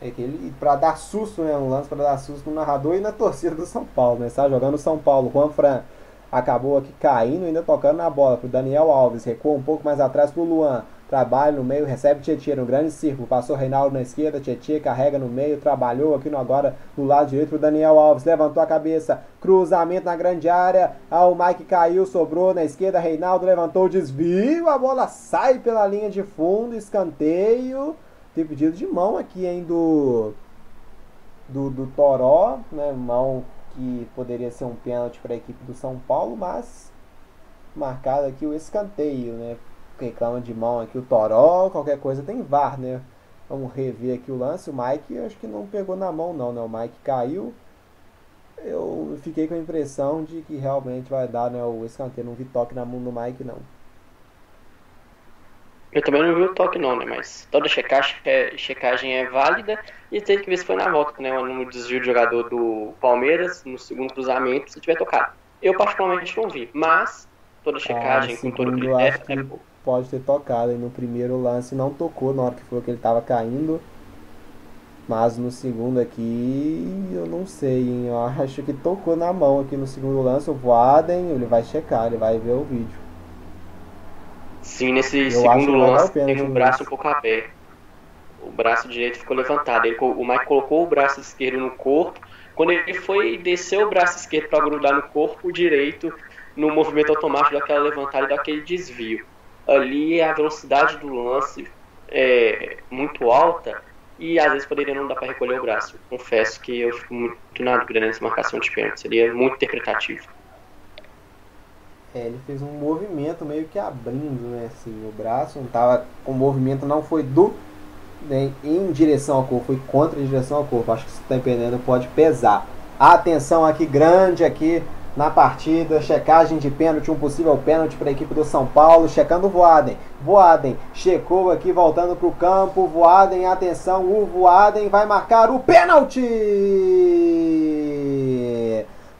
é que ele, pra dar susto, né, um lance pra dar susto no narrador e na torcida do São Paulo, né, está jogando o São Paulo, Juan Fran acabou aqui caindo, ainda tocando na bola pro Daniel Alves, recuou um pouco mais atrás pro Luan, trabalha no meio, recebe Tietchan no grande círculo, passou Reinaldo na esquerda, Tietchan carrega no meio, trabalhou aqui no agora no lado direito pro Daniel Alves, levantou a cabeça, cruzamento na grande área, ah, o Mike caiu, sobrou na esquerda, Reinaldo levantou o desvio, a bola sai pela linha de fundo, escanteio, tem pedido de mão aqui, hein, do do, do Toró, né, mão que poderia ser um pênalti para a equipe do São Paulo, mas marcado aqui o escanteio, né? Reclama de mão aqui o Toró, qualquer coisa tem VAR, né? Vamos rever aqui o lance. O Mike acho que não pegou na mão não, né? O Mike caiu. Eu fiquei com a impressão de que realmente vai dar né, o escanteio. Não vi toque na mão do Mike não. Eu também não vi o toque não, né? Mas toda checagem é, checagem é válida e tem que ver se foi na volta, né? No desvio do jogador do Palmeiras, no segundo cruzamento, se tiver tocado. Eu particularmente não vi, mas toda checagem Ah, com todo critério que é pouco. Pode ter tocado. E no primeiro lance não tocou na hora que falou que ele estava caindo. Mas no segundo aqui, eu não sei, hein? Eu acho que tocou na mão aqui no segundo lance. O Voaden, ele vai checar, ele vai ver o vídeo. Sim, nesse Eu segundo lance tem mesmo. braço um pouco aberto. O braço direito ficou levantado. Ele, o Mike colocou o braço esquerdo no corpo. Quando ele foi descer o braço esquerdo para grudar no corpo direito, no movimento automático daquela levantada e daquele desvio. Ali a velocidade do lance é muito alta e às vezes poderia não dar para recolher o braço. Confesso que eu fico muito na dúvida nessa marcação de pênalti, seria muito interpretativo. É, ele fez um movimento meio que abrindo, né, assim, o braço, não tava, o movimento não foi do né, em direção ao corpo, foi contra a direção ao corpo. Acho que você está entendendo, pode pesar. Atenção aqui grande aqui na partida, checagem de pênalti, um possível pênalti para a equipe do São Paulo, checando o Voaden. Voaden checou aqui, voltando para o campo. Voaden, atenção, o Voaden vai marcar o pênalti!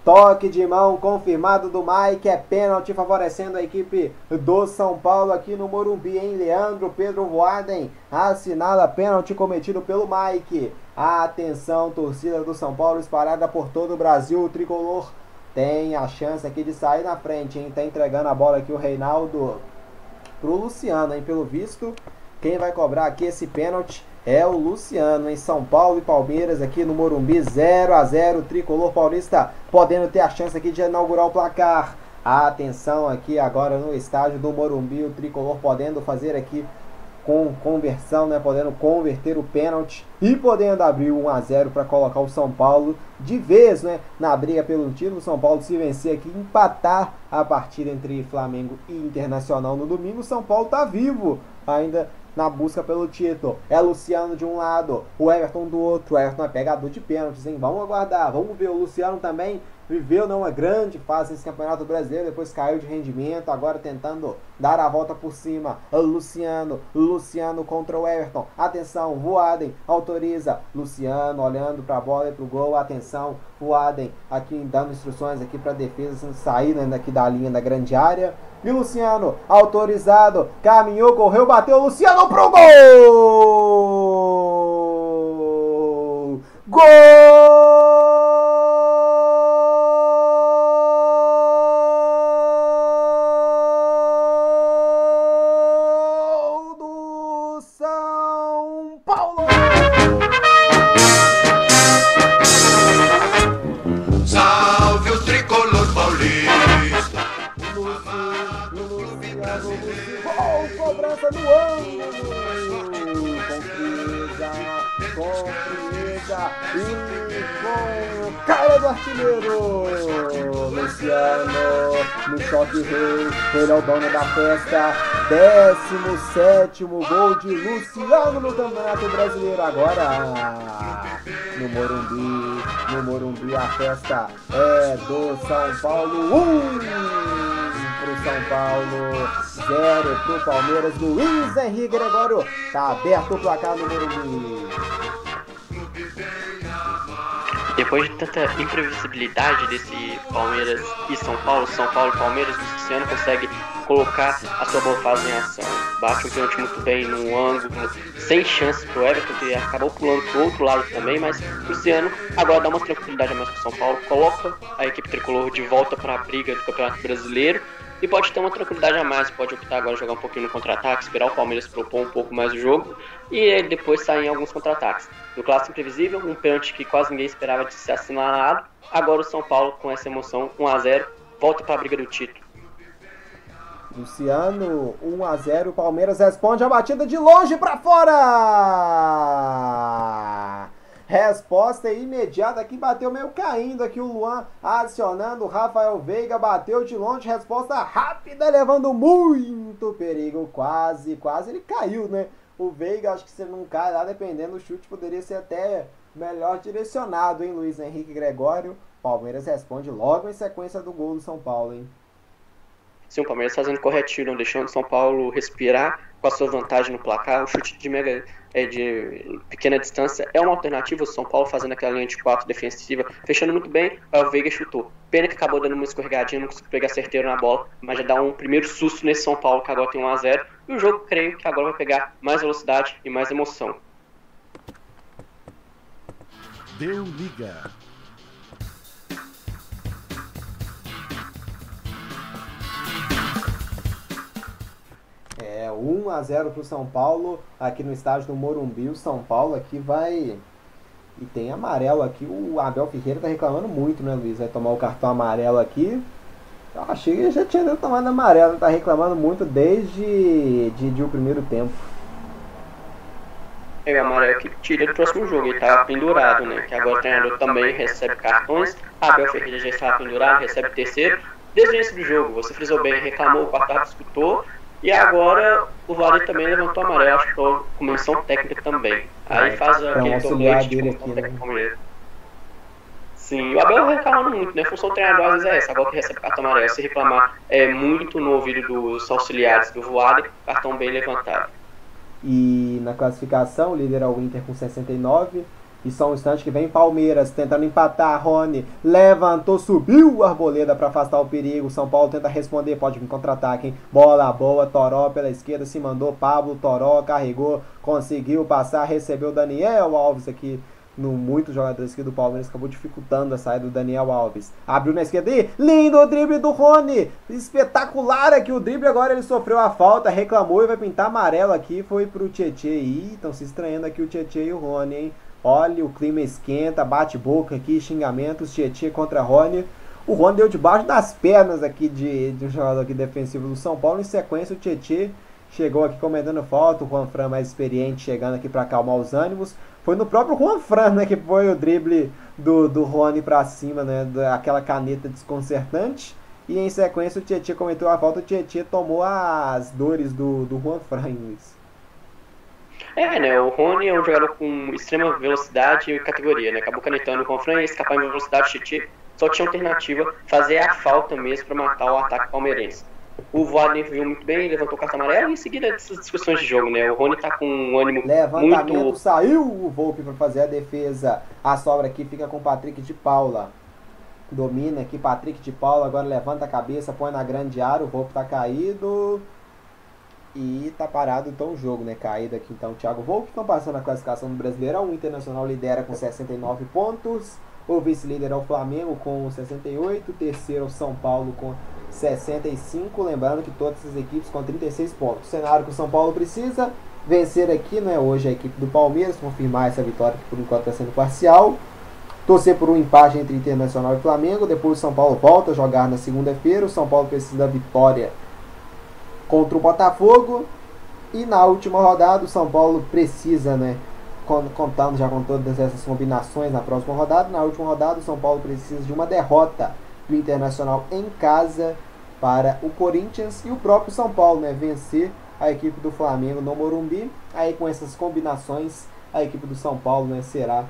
Toque de mão confirmado do Mike, é pênalti favorecendo a equipe do São Paulo aqui no Morumbi, em Leandro Pedro Voaden assinala pênalti cometido pelo Mike. Atenção, torcida do São Paulo espalhada por todo o Brasil, o tricolor tem a chance aqui de sair na frente, hein? Tá entregando a bola aqui o Reinaldo pro Luciano, hein? Pelo visto, quem vai cobrar aqui esse pênalti é o Luciano em São Paulo e Palmeiras aqui no Morumbi 0 a 0 Tricolor Paulista podendo ter a chance aqui de inaugurar o placar. Atenção aqui agora no estádio do Morumbi, o Tricolor podendo fazer aqui com conversão, né, podendo converter o pênalti e podendo abrir 1 a 0 para colocar o São Paulo de vez, né, na briga pelo título. O São Paulo se vencer aqui, empatar a partida entre Flamengo e Internacional no domingo, o São Paulo tá vivo ainda na busca pelo título. É Luciano de um lado, o Everton do outro. O Everton é pegador de pênaltis, hein? Vamos aguardar. Vamos ver o Luciano também viveu numa grande fase nesse Campeonato Brasileiro, depois caiu de rendimento, agora tentando dar a volta por cima. Luciano, Luciano contra o Everton. Atenção, Voaden autoriza. Luciano olhando para a bola e para o gol. Atenção, Voaden aqui dando instruções aqui para a defesa sair né, daqui da linha da grande área. E Luciano, autorizado, caminhou, correu, bateu, Luciano pro gol! Gol 17 gol de Luciano no Campeonato Brasileiro. Agora no Morumbi. No Morumbi a festa é do São Paulo. Um pro São Paulo, zero pro Palmeiras. Luiz Henrique Gregório tá aberto o placar no Morumbi. Depois de tanta imprevisibilidade desse Palmeiras e São Paulo, São Paulo e Palmeiras, o Luciano consegue colocar a sua boa fase em ação. Bate um pênalti muito bem no ângulo, sem chance pro Everton, que acabou pulando pro outro lado também, mas o Luciano agora dá uma tranquilidade a mais pro São Paulo, coloca a equipe tricolor de volta para a briga do Campeonato Brasileiro e pode ter uma tranquilidade a mais, pode optar agora jogar um pouquinho no contra-ataque, esperar o Palmeiras propor um pouco mais o jogo e aí depois sair em alguns contra-ataques. No clássico imprevisível, um pênalti que quase ninguém esperava de ser assinalado, agora o São Paulo com essa emoção 1 a 0 volta para a briga do título. Luciano, 1 a 0 Palmeiras responde a batida de longe para fora. Resposta imediata aqui, bateu meio caindo aqui o Luan, acionando o Rafael Veiga, bateu de longe, resposta rápida, levando muito perigo, quase, quase ele caiu, né? O Veiga, acho que se não cai lá, dependendo do chute, poderia ser até melhor direcionado, hein, Luiz Henrique Gregório. Palmeiras responde logo em sequência do gol do São Paulo, hein? Sim, o Palmeiras fazendo corretinho, não deixando o São Paulo respirar com a sua vantagem no placar. O chute de mega é, de pequena distância é uma alternativa. O São Paulo fazendo aquela linha de 4 defensiva, fechando muito bem. O Veiga chutou. Pena que acabou dando uma escorregadinha, não conseguiu pegar certeiro na bola, mas já dá um primeiro susto nesse São Paulo que agora tem 1 a 0 E o jogo, creio que agora vai pegar mais velocidade e mais emoção. Deu liga. É 1 a 0 pro São Paulo aqui no estádio do Morumbi. O São Paulo aqui vai e tem amarelo aqui. O Abel Ferreira tá reclamando muito, né, Luiz? Vai tomar o cartão amarelo aqui. Eu achei que já tinha tomado amarelo, tá reclamando muito desde de, de o primeiro tempo. é amarelo que tira do próximo jogo. Ele tá pendurado, né? Que agora o treinador também recebe cartões. Abel Ferreira já está pendurado, recebe terceiro. Desde o início do jogo, você frisou bem, reclamou, o quarto escutou. E agora o Vale também levantou amarelo, acho que foi comissão técnica também. Aí faz É um aquele auxiliar doblete de comissão técnica. Sim, o Abel reclama muito, né? A função do treinador às vezes é essa, agora que recebe cartão amarelo, se reclamar é muito no ouvido dos auxiliares do voado, cartão bem levantado. E na classificação, o líder é o Inter com 69. E só um instante que vem Palmeiras tentando empatar. Rony levantou, subiu a arboleda para afastar o perigo. São Paulo tenta responder, pode vir contra-ataque. hein? Bola boa, Toró pela esquerda se mandou. Pablo Toró carregou, conseguiu passar, recebeu Daniel Alves aqui. No, muitos jogadores aqui do Palmeiras acabou dificultando a saída do Daniel Alves. Abriu na esquerda e lindo o drible do Rony. Espetacular aqui o drible. Agora ele sofreu a falta, reclamou e vai pintar amarelo aqui. Foi pro Tietê. Ih, estão se estranhando aqui o Tietê e o Rony, hein? Olha, o clima esquenta, bate boca aqui, xingamentos, Tietê contra Rony. O Rony deu debaixo das pernas aqui de, de um jogador aqui defensivo do São Paulo. Em sequência, o Tietê chegou aqui comendando falta. O Juan Fran mais experiente chegando aqui para acalmar os ânimos. Foi no próprio Juan Fran, né, que foi o drible do, do Rony para cima, né, daquela caneta desconcertante. E em sequência o Tietê cometeu a falta, o Tietê tomou as dores do, do Juan Fran, Luiz. É, né? O Rony é um jogador com extrema velocidade e categoria, né? Acabou canetando com o Fran e escapar em velocidade, Titi só tinha alternativa fazer a falta mesmo para matar o ataque palmeirense. O Wagner viu muito bem, levantou o cartão amarelo e em seguida essas discussões de jogo, né? O Rony tá com um ânimo Levantamento, muito. saiu o Volpe para fazer a defesa. A sobra aqui fica com o Patrick de Paula. Domina aqui, Patrick de Paula. Agora levanta a cabeça, põe na grande área. O Volpe tá caído. E tá parado então o jogo, né? Caído aqui então o Thiago Volpe. Estão passando a classificação do Brasileirão. O Internacional lidera com 69 pontos. O vice-líder é o Flamengo com 68. O terceiro é o São Paulo com 65. Lembrando que todas essas equipes com 36 pontos. O cenário que o São Paulo precisa vencer aqui, né? Hoje a equipe do Palmeiras, confirmar essa vitória que por enquanto está sendo parcial. Torcer por um empate entre Internacional e Flamengo. Depois o São Paulo volta a jogar na segunda-feira. O São Paulo precisa da vitória contra o Botafogo. E na última rodada o São Paulo precisa, né? con- Contando já com todas essas combinações na próxima rodada. Na última rodada o São Paulo precisa de uma derrota do Internacional em casa para o Corinthians e o próprio São Paulo, né? Vencer a equipe do Flamengo no Morumbi. Aí com essas combinações a equipe do São Paulo né, será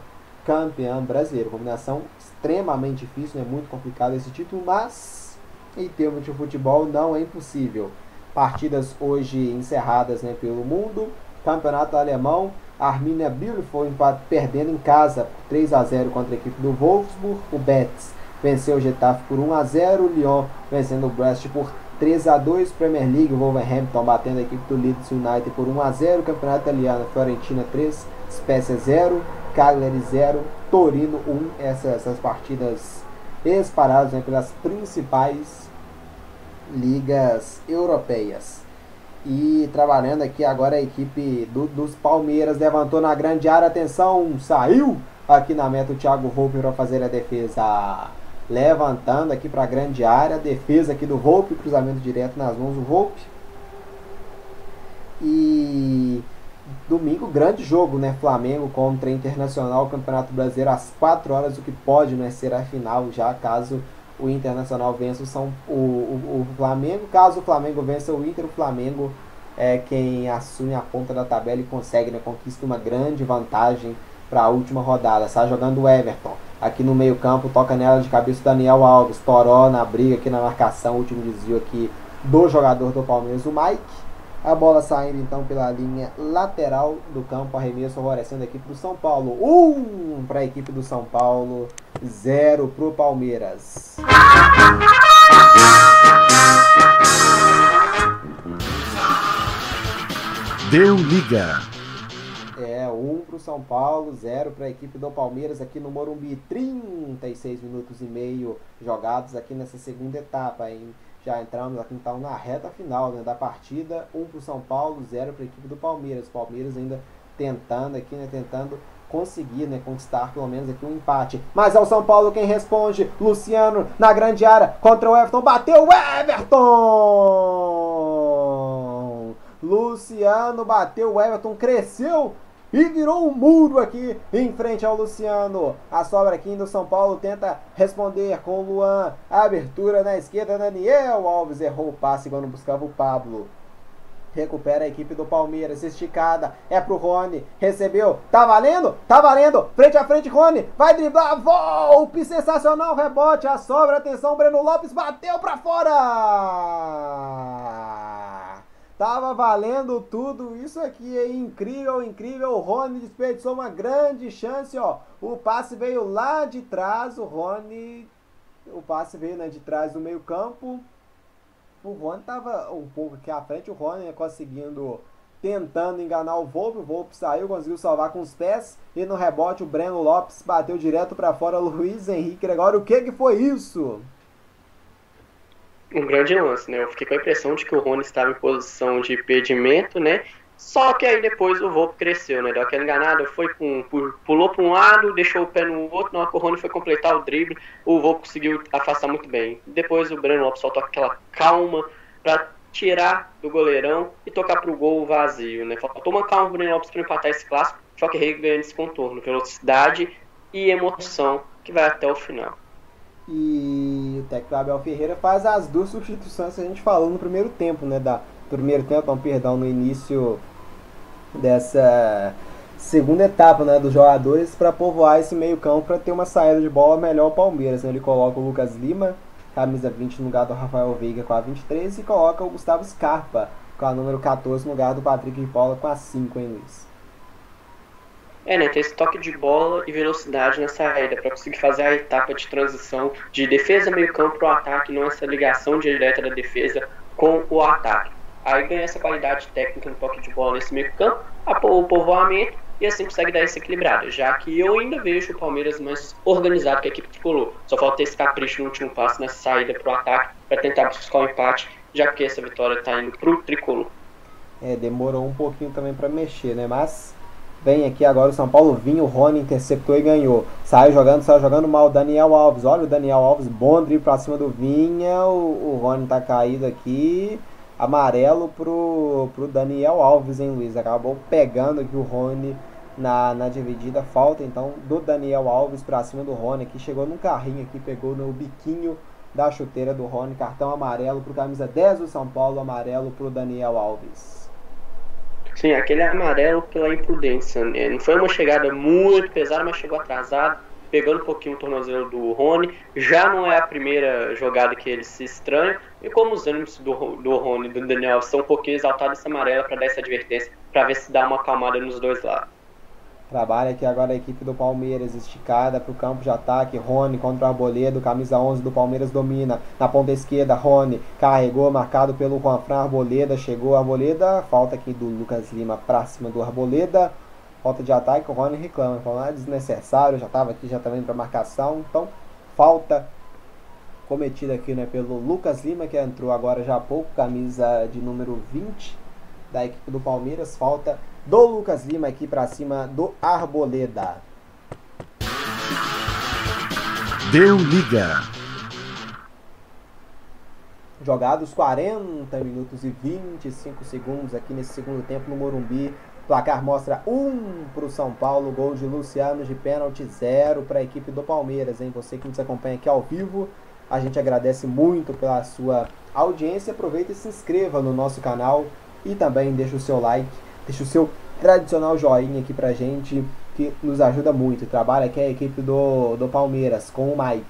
campeã brasileiro. Combinação extremamente difícil, né? Muito complicado esse título, mas em termos de futebol não é impossível. Partidas hoje encerradas né, pelo mundo. Campeonato alemão. Arminia Bielefeld perdendo em casa 3 a 0 contra a equipe do Wolfsburg. O Betis venceu o Getafe por 1 a 0 O Lyon vencendo o Brest por 3 a 2 Premier League, Wolverhampton batendo a equipe do Leeds United por 1 a 0 Campeonato Italiano, Fiorentina 3, Spezia 0, Cagliari 0, Torino 1. Essas, essas partidas espalhadas né, pelas principais ligas europeias. E trabalhando aqui agora a equipe do- dos Palmeiras levantou na grande área, atenção, saiu aqui na meta o Thiago Volpe para fazer a defesa. Levantando aqui para a grande área, defesa aqui do Volpe, cruzamento direto nas mãos do Volpe. E domingo, grande jogo, né? Flamengo contra Internacional, Campeonato Brasileiro às 4 horas, o que pode né, ser a final já caso o Internacional vença o, São, o, o, o Flamengo. Caso o Flamengo vença o Inter, o Flamengo é quem assume a ponta da tabela e consegue, né, conquista uma grande vantagem para a última rodada. Está jogando o Everton. Aqui no meio campo, toca nela de cabeça o Daniel Alves. Toró na briga aqui na marcação. Último desvio aqui do jogador do Palmeiras, o Mike. A bola saindo então pela linha lateral do campo, arremesso favorecendo a equipe do São Paulo. Um para a equipe do São Paulo, zero para o Palmeiras. Deu liga. É, um para o São Paulo, zero para a equipe do Palmeiras aqui no Morumbi. 36 minutos e meio jogados aqui nessa segunda etapa, hein? Já entramos aqui então na reta final né, da partida. Um para o São Paulo, zero para a equipe do Palmeiras. Palmeiras ainda tentando aqui, né? Tentando conseguir né, conquistar pelo menos aqui um empate. Mas é o São Paulo quem responde. Luciano na grande área contra o Everton. Bateu o Everton! Luciano bateu o Everton, cresceu e virou um muro aqui em frente ao Luciano. A sobra aqui do São Paulo tenta responder com o Luan. A abertura na esquerda, Daniel Alves errou o passe quando buscava o Pablo. Recupera a equipe do Palmeiras, esticada, é pro Rony, recebeu, tá valendo? Tá valendo, frente a frente Rony, vai driblar, golpe sensacional, rebote, a sobra, atenção, Breno Lopes bateu pra fora! Tava valendo tudo isso aqui, é incrível, incrível, o Rony desperdiçou uma grande chance, ó, o passe veio lá de trás, o Rony, o passe veio né, de trás do meio campo, o Rony estava um pouco aqui à frente, o Rony conseguindo, tentando enganar o Volpe, o Volpe saiu, conseguiu salvar com os pés, e no rebote o Breno Lopes bateu direto para fora, Luiz Henrique Gregório, o que que foi isso? Um grande lance, né? Eu fiquei com a impressão de que o Rony estava em posição de impedimento, né? Só que aí depois o Volpe cresceu, né? Deu aquela enganada, foi com, pulou para um lado, deixou o pé no outro, hora que o Rony foi completar o drible, o Volpe conseguiu afastar muito bem. Depois o Breno Lopes soltou aquela calma para tirar do goleirão e tocar pro gol vazio, né? Faltou uma calma pro Breno Lopes para empatar esse clássico, só que Rei ganha esse contorno, velocidade e emoção que vai até o final. E o técnico Abel Ferreira faz as duas substituições que a gente falou no primeiro tempo, né? Da primeiro tempo, não, perdão, no início dessa segunda etapa né, dos jogadores para povoar esse meio campo para ter uma saída de bola melhor o Palmeiras. Né? Ele coloca o Lucas Lima, camisa 20 no lugar do Rafael Veiga com a 23 e coloca o Gustavo Scarpa com a número 14 no lugar do Patrick de Paula com a 5, hein, Luiz? É, né? Ter esse toque de bola e velocidade na saída para conseguir fazer a etapa de transição de defesa meio campo para o ataque, não essa ligação direta da defesa com o ataque. Aí ganha essa qualidade técnica no toque de bola nesse meio campo, o povoamento e assim consegue dar essa equilibrada. Já que eu ainda vejo o Palmeiras mais organizado que a equipe tricolor. Só falta esse capricho no último passo nessa saída para o ataque para tentar buscar o um empate, já que essa vitória está indo para o tricolor. É, demorou um pouquinho também para mexer, né? Mas Vem aqui agora o São Paulo vinha, o Rony interceptou e ganhou. Saiu jogando, saiu jogando mal. Daniel Alves, olha o Daniel Alves, bom drible pra cima do Vinha. O, o Rony tá caído aqui. Amarelo pro, pro Daniel Alves, hein, Luiz? Acabou pegando aqui o Rony na, na dividida. Falta então do Daniel Alves pra cima do Rony aqui. Chegou num carrinho aqui, pegou no biquinho da chuteira do Rony. Cartão amarelo pro camisa 10 do São Paulo, amarelo pro Daniel Alves. Sim, aquele amarelo pela imprudência. Né? Não foi uma chegada muito pesada, mas chegou atrasado, pegando um pouquinho o tornozelo do Rony. Já não é a primeira jogada que ele se estranha. E como os ânimos do, do Rony e do Daniel são um pouquinho exaltados, essa amarela para dar essa advertência, para ver se dá uma acalmada nos dois lados. Trabalha aqui agora a equipe do Palmeiras, esticada para o campo de ataque. Rony contra o Arboledo, camisa 11 do Palmeiras domina. Na ponta esquerda, Rony carregou, marcado pelo Juanfran Arboleda. Chegou a Arboleda, falta aqui do Lucas Lima para cima do Arboleda. Falta de ataque, o Rony reclama. Falando, ah, desnecessário, já estava aqui, já também para marcação. Então, falta cometida aqui né, pelo Lucas Lima, que entrou agora já há pouco, camisa de número 20 da equipe do Palmeiras. Falta do Lucas Lima aqui para cima do Arboleda. Deu liga. Jogados 40 minutos e 25 segundos aqui nesse segundo tempo no Morumbi. O placar mostra 1 um para o São Paulo, gol de Luciano de pênalti, 0 para a equipe do Palmeiras. Hein? Você que nos acompanha aqui ao vivo, a gente agradece muito pela sua audiência. Aproveita e se inscreva no nosso canal e também deixa o seu like Deixa o seu tradicional joinha aqui pra gente, que nos ajuda muito. Trabalha aqui a equipe do, do Palmeiras com o Mike.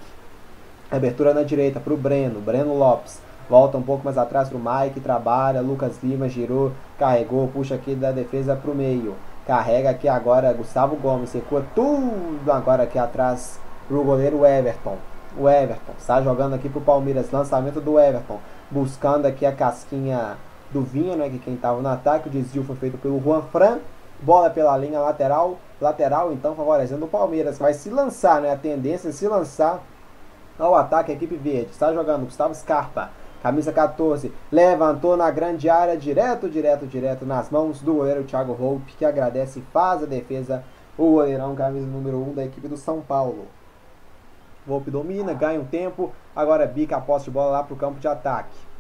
Abertura na direita pro Breno, Breno Lopes. Volta um pouco mais atrás pro Mike, trabalha, Lucas Lima girou, carregou, puxa aqui da defesa pro meio. Carrega aqui agora Gustavo Gomes, recua tudo agora aqui atrás pro goleiro Everton. O Everton está jogando aqui pro Palmeiras, lançamento do Everton, buscando aqui a casquinha do Vinha, né, que quem estava no ataque. O desvio foi feito pelo Juan Fran. Bola pela linha lateral. Lateral, então, favorecendo o Palmeiras. Mas se lançar, né, a tendência é se lançar ao ataque a equipe verde. Está jogando Gustavo Scarpa. Camisa 14, levantou na grande área, direto, direto, direto nas mãos do goleiro Thiago Volpe, que agradece e faz a defesa. O goleirão, camisa número 1 um da equipe do São Paulo. Volpe domina, ganha um tempo, agora bica a posse de bola lá para o campo de ataque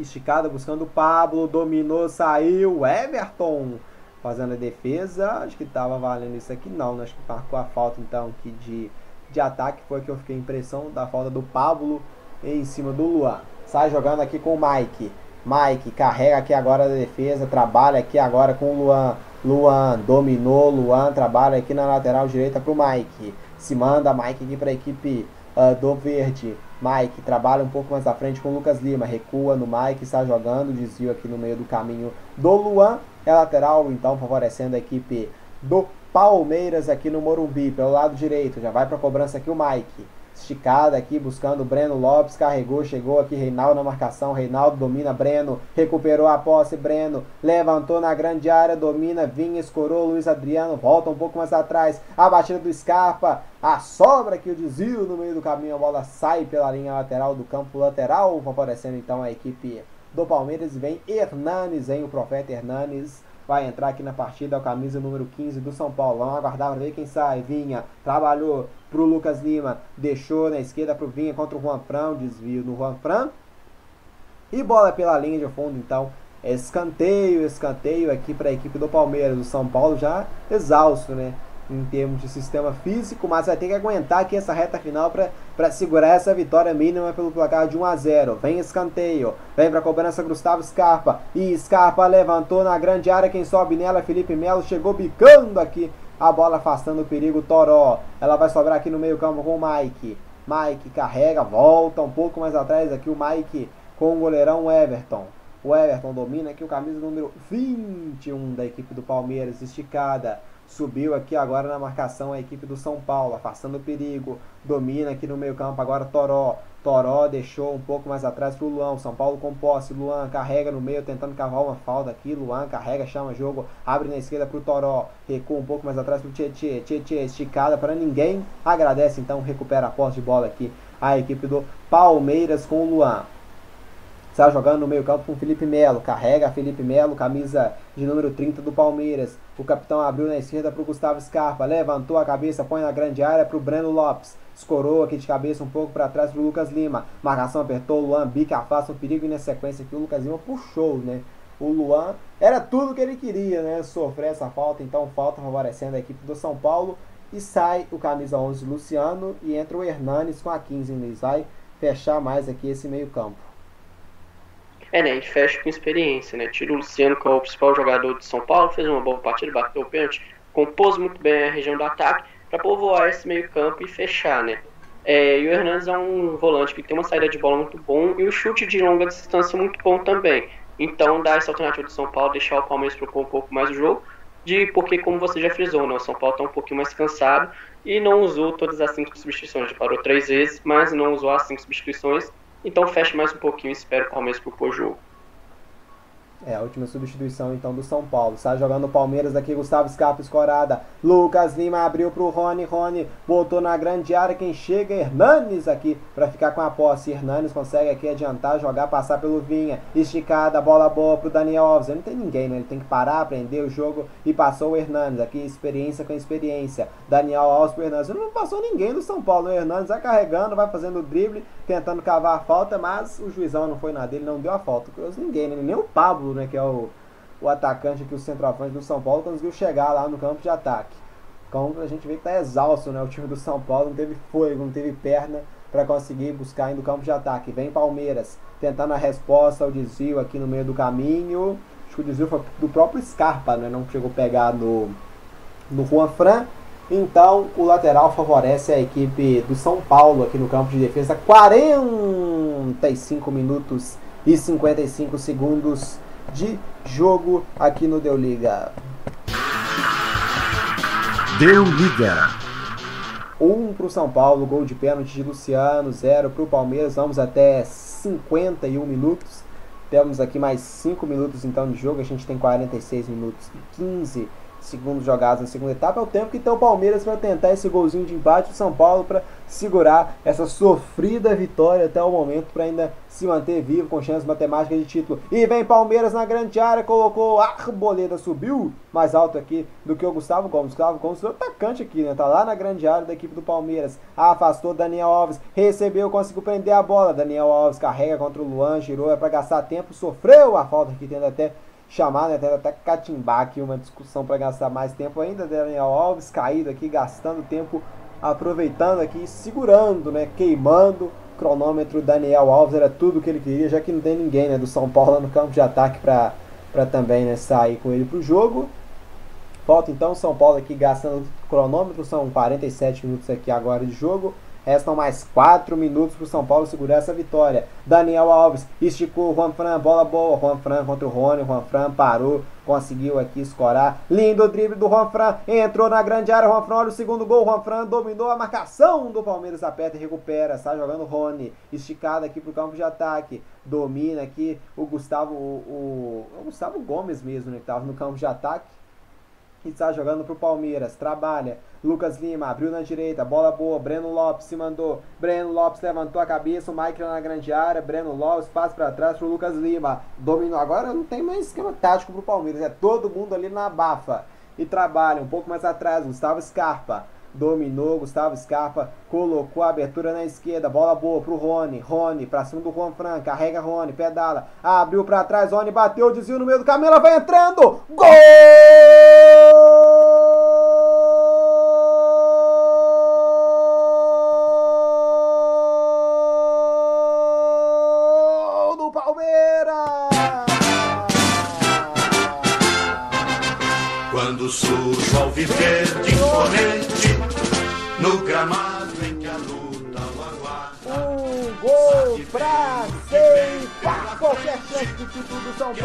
esticada buscando o Pablo, dominou, saiu, Everton fazendo a defesa. Acho que estava valendo isso aqui, não. né? Acho que marcou a falta então aqui de, de ataque. Foi que eu fiquei a impressão da falta do Pablo em cima do Luan. Sai jogando aqui com o Mike. Mike carrega aqui agora a defesa, trabalha aqui agora com o Luan. Luan dominou, Luan trabalha aqui na lateral direita para o Mike. Se manda Mike aqui para a equipe ah, do Verde. Mike trabalha um pouco mais à frente com o Lucas Lima. Recua no Mike, está jogando. Desvio aqui no meio do caminho do Luan. É lateral, então favorecendo a equipe do Palmeiras aqui no Morumbi, pelo lado direito. Já vai para a cobrança aqui o Mike. Esticada aqui, buscando o Breno Lopes. Carregou, chegou aqui Reinaldo na marcação. Reinaldo domina Breno. Recuperou a posse. Breno levantou na grande área. Domina, vinha, escorou. Luiz Adriano volta um pouco mais atrás. A batida do Scarpa. A sobra aqui, o desvio no meio do caminho. A bola sai pela linha lateral do campo lateral. Favorecendo então a equipe do Palmeiras. Vem Hernanes, hein? O profeta Hernanes vai entrar aqui na partida, o camisa número 15 do São Paulo. Vamos aguardar para ver quem sai. Vinha, trabalhou pro Lucas Lima, deixou na esquerda pro Vinha contra o Juan Fran, desvio no Juan Fran. E bola pela linha de fundo, então. Escanteio, escanteio aqui para a equipe do Palmeiras. O São Paulo já exausto, né? Em termos de sistema físico, mas vai ter que aguentar aqui essa reta final para segurar essa vitória mínima pelo placar de 1 a 0. Vem escanteio, vem para cobrança Gustavo Scarpa. E Scarpa levantou na grande área. Quem sobe nela, Felipe Melo, chegou bicando aqui a bola afastando o perigo Toró. Ela vai sobrar aqui no meio-campo com o Mike. Mike carrega, volta um pouco mais atrás aqui o Mike com o goleirão Everton. O Everton domina aqui o camisa número 21 da equipe do Palmeiras, esticada. Subiu aqui agora na marcação a equipe do São Paulo, afastando o perigo. Domina aqui no meio-campo agora Toró. Toró deixou um pouco mais atrás para o Luan. São Paulo com posse. Luan carrega no meio, tentando cavar uma falta aqui. Luan carrega, chama jogo, abre na esquerda para o Toró. Recua um pouco mais atrás para o Tietê. Tietê esticada para ninguém. Agradece então, recupera a posse de bola aqui a equipe do Palmeiras com o Luan. Está jogando no meio campo com Felipe Melo. Carrega Felipe Melo, camisa de número 30 do Palmeiras. O capitão abriu na esquerda para o Gustavo Scarpa. Levantou a cabeça, põe na grande área para o Breno Lopes. Escorou aqui de cabeça um pouco para trás para o Lucas Lima. Marcação apertou, Luan bica, afasta o perigo e na sequência aqui o Lucas Lima puxou, né? O Luan era tudo que ele queria, né? Sofrer essa falta, então falta favorecendo a equipe do São Paulo. E sai o camisa 11 Luciano e entra o Hernanes com a 15 Luiz. Vai fechar mais aqui esse meio campo. É, né? Gente fecha com experiência, né? Tira o Luciano, que é o principal jogador de São Paulo, fez uma boa partida, bateu o pênalti, compôs muito bem a região do ataque para povoar esse meio-campo e fechar, né? É, e o Hernandes é um volante que tem uma saída de bola muito bom e o chute de longa distância muito bom também. Então dá essa alternativa do São Paulo, deixar o Palmeiras propor um pouco mais o jogo, de porque como você já frisou, né, o São Paulo está um pouquinho mais cansado e não usou todas as cinco substituições, já parou três vezes, mas não usou as cinco substituições, então fecha mais um pouquinho e espera o Palmeiras propor o jogo. É, a última substituição então do São Paulo. Está jogando o Palmeiras aqui, Gustavo Scarpa escorada. Lucas Lima abriu pro Rony, Rony botou na grande área. Quem chega? Hernanes aqui para ficar com a posse. Hernanes consegue aqui adiantar, jogar, passar pelo Vinha. Esticada, bola boa pro Daniel Alves. Não tem ninguém, né? Ele tem que parar, aprender o jogo e passou o Hernanes. Aqui experiência com experiência. Daniel Alves pro Hernanes. Não passou ninguém do São Paulo. O Hernanes vai carregando, vai fazendo o drible, tentando cavar a falta, mas o juizão não foi na dele, não deu a falta. Ninguém, né? Nem o Pablo né, que é o, o atacante aqui, o centroavante do São Paulo, conseguiu chegar lá no campo de ataque. Então a gente vê que está exausto, né? O time do São Paulo não teve fôlego, não teve perna para conseguir buscar ainda o campo de ataque. Vem Palmeiras tentando a resposta ao desvio aqui no meio do caminho. Acho que o desvio foi do próprio Scarpa, né? Não chegou a pegar no, no Juan Fran. Então o lateral favorece a equipe do São Paulo aqui no campo de defesa. 45 minutos e 55 segundos de jogo aqui no Deu Liga. Deu liga. 1 um para o São Paulo, gol de pênalti de Luciano, 0 para o Palmeiras. Vamos até 51 minutos. Temos aqui mais 5 minutos então de jogo. A gente tem 46 minutos e 15 segundos jogados na segunda etapa. É o tempo que tem o Palmeiras para tentar esse golzinho de empate. O São Paulo para segurar essa sofrida vitória até o momento para ainda se manter vivo com chance matemática de título. E vem Palmeiras na grande área, colocou a Arboleda, subiu mais alto aqui do que o Gustavo Gomes. Gustavo Gomes o atacante aqui, né? Tá lá na grande área da equipe do Palmeiras. Afastou Daniel Alves, recebeu, conseguiu prender a bola. Daniel Alves carrega contra o Luan, girou, é para gastar tempo, sofreu a falta aqui, tendo até chamar, né? Até catimbar aqui uma discussão para gastar mais tempo ainda. Daniel Alves caído aqui, gastando tempo, aproveitando aqui, segurando, né? Queimando. Cronômetro Daniel Alves era tudo que ele queria, já que não tem ninguém né, do São Paulo lá no campo de ataque para também né, sair com ele para o jogo. Falta então São Paulo aqui gastando cronômetro, são 47 minutos aqui agora de jogo. Restam mais 4 minutos para o São Paulo segurar essa vitória. Daniel Alves esticou, Juan Fran, bola boa. Juan Fran contra o Rony. Juan Fran parou, conseguiu aqui escorar. Lindo drible do Juan Fran, entrou na grande área. Juan Fran, olha o segundo gol. Juan Fran dominou a marcação do Palmeiras, aperta e recupera. Está jogando Rony, esticado aqui para o campo de ataque. Domina aqui o Gustavo, o, o, o Gustavo Gomes mesmo, né, que estava no campo de ataque que está jogando pro Palmeiras, trabalha. Lucas Lima abriu na direita, bola boa. Breno Lopes se mandou. Breno Lopes levantou a cabeça. O Mike na grande área. Breno Lopes passa para trás pro Lucas Lima. Dominou. Agora não tem mais esquema tático pro Palmeiras. É todo mundo ali na bafa. E trabalha um pouco mais atrás. Gustavo Scarpa dominou, Gustavo Scarpa colocou a abertura na esquerda, bola boa pro Rony, Rony pra cima do Juan Fran, carrega Rony, pedala, abriu pra trás, Rony bateu, desvio no meio do caminho, ela vai entrando, gol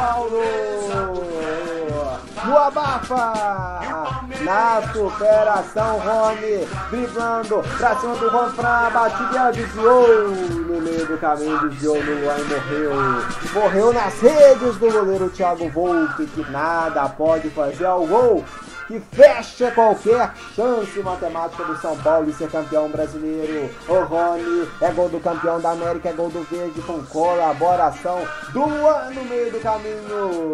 Paulo. No abafa, na superação, Rony driblando pra cima do Juan Fran, batida desviou no meio do caminho, desviou no ar e morreu. Morreu nas redes do goleiro Thiago Volpe, que nada pode fazer ao gol que fecha qualquer chance matemática do São Paulo de ser campeão brasileiro. O Rony é gol do campeão da América, é gol do Verde com colaboração do ano no meio do caminho.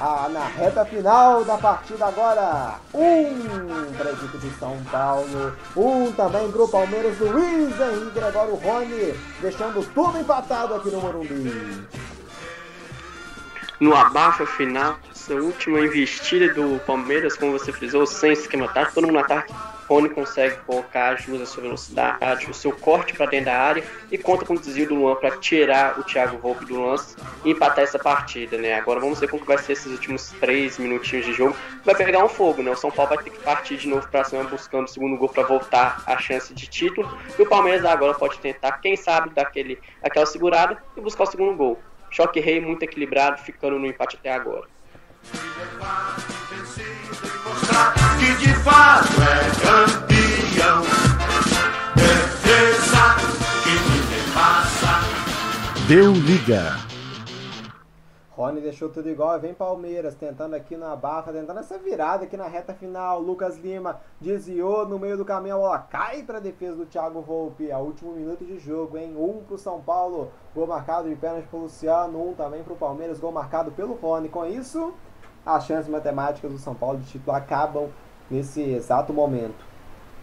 Ah, na reta final da partida agora, um para a de São Paulo, um também para o Palmeiras, Luiz Henrique Gregório Rony, deixando tudo empatado aqui no Morumbi. No abafa final, essa última investida do Palmeiras, como você frisou, sem esquema tático, todo mundo no ataque. Rony consegue colocar a sua velocidade, o seu corte para dentro da área e conta com o desvio do Luan para tirar o Thiago Volpe do lance e empatar essa partida, né? Agora vamos ver como vai ser esses últimos três minutinhos de jogo. Vai pegar um fogo, né? O São Paulo vai ter que partir de novo para cima buscando o segundo gol para voltar a chance de título. E o Palmeiras agora pode tentar, quem sabe, dar aquele, aquela segurada e buscar o segundo gol. Choque rei muito equilibrado, ficando no empate até agora. Que de fato é campeão Defesa que ninguém passa Deu liga. Rony deixou tudo igual, vem Palmeiras tentando aqui na barra, tentando essa virada aqui na reta final. Lucas Lima desviou no meio do caminho, a bola cai para a defesa do Thiago Volpe. A último minuto de jogo, hein? Um pro São Paulo, gol marcado de pênalti pro Luciano, um também pro Palmeiras, gol marcado pelo Rony. Com isso, as chances matemáticas do São Paulo de título acabam nesse exato momento.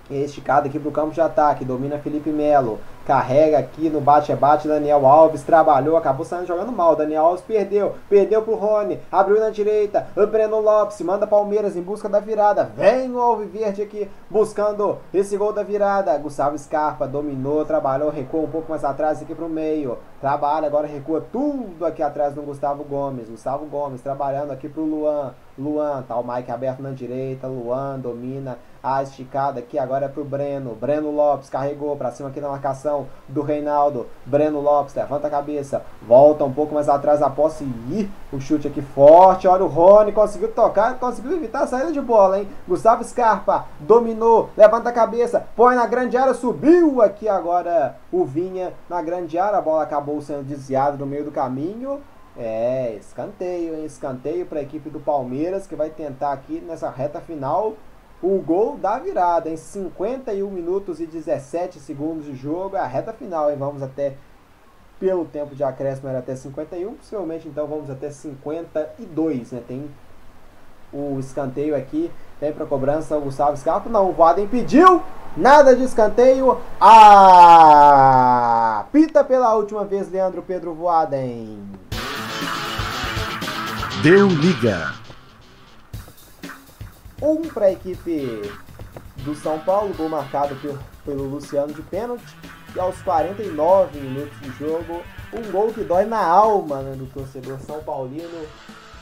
Esticado aqui pro campo de ataque, domina Felipe Melo, carrega aqui no bate-bate, Daniel Alves trabalhou, acabou saindo jogando mal, Daniel Alves perdeu, perdeu pro Rony, abriu na direita, o Breno Lopes manda Palmeiras em busca da virada, vem o Alviverde aqui buscando esse gol da virada, Gustavo Scarpa dominou, trabalhou, recuou um pouco mais atrás aqui pro meio, trabalha, agora recua tudo aqui atrás do Gustavo Gomes, Gustavo Gomes trabalhando aqui pro Luan, Luan, tá o Mike aberto na direita, Luan domina a esticada aqui, agora é pro Breno, Breno Lopes carregou pra cima aqui na marcação do Reinaldo, Breno Lopes levanta a cabeça, volta um pouco mais atrás a posse. E o chute aqui forte, olha o Rony, conseguiu tocar, conseguiu evitar a saída de bola, hein, Gustavo Scarpa dominou, levanta a cabeça, põe na grande área, subiu aqui agora o Vinha na grande área, a bola acabou sendo desviada no meio do caminho, é, escanteio, hein? Escanteio para a equipe do Palmeiras que vai tentar aqui nessa reta final o gol da virada em 51 minutos e 17 segundos de jogo. É a reta final, hein? Vamos até pelo tempo de acréscimo era até 51, possivelmente então vamos até 52, né? Tem o escanteio aqui, tem para cobrança o Gustavo Scarpa. Não, o Vaden pediu. Nada de escanteio. Ah! Pita pela última vez, Leandro Pedro Voaden. Deu liga. Um para a equipe do São Paulo, gol marcado pelo, pelo Luciano de pênalti. E aos 49 minutos de jogo, um gol que dói na alma né, do torcedor São Paulino.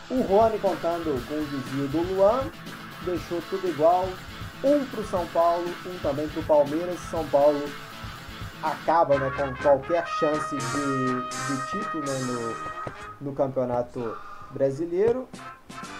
O Rony contando com o desvio do Luan, deixou tudo igual. Um para o São Paulo, um também para o Palmeiras. São Paulo acaba né, com qualquer chance de, de título né, no, no campeonato brasileiro.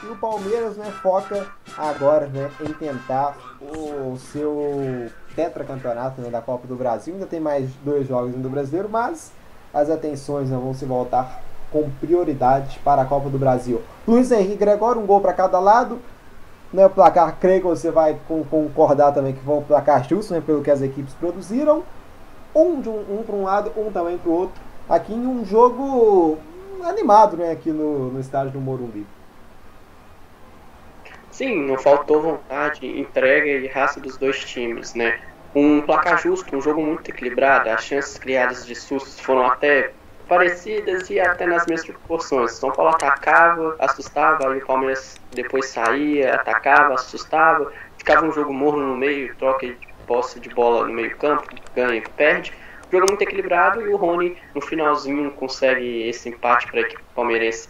E o Palmeiras né, foca agora né, em tentar o seu tetracampeonato né, da Copa do Brasil. Ainda tem mais dois jogos do brasileiro, mas as atenções né, vão se voltar com prioridade para a Copa do Brasil. Luiz Henrique Gregório, um gol para cada lado. Né, o placar, creio que você vai concordar também que foi um placar justo, né, pelo que as equipes produziram. Um, um, um para um lado, um também para o outro. Aqui em um jogo animado né, aqui no, no estádio do Morumbi. Sim, não faltou vontade, entrega e raça dos dois times, né? Um placar justo, um jogo muito equilibrado, as chances criadas de sustos foram até parecidas e até nas mesmas proporções. São Paulo atacava, assustava, aí o Palmeiras depois saía, atacava, assustava, ficava um jogo morno no meio, troca de posse de bola no meio campo, ganha e perde. Jogo muito equilibrado e o Rony no finalzinho consegue esse empate para a equipe palmeirense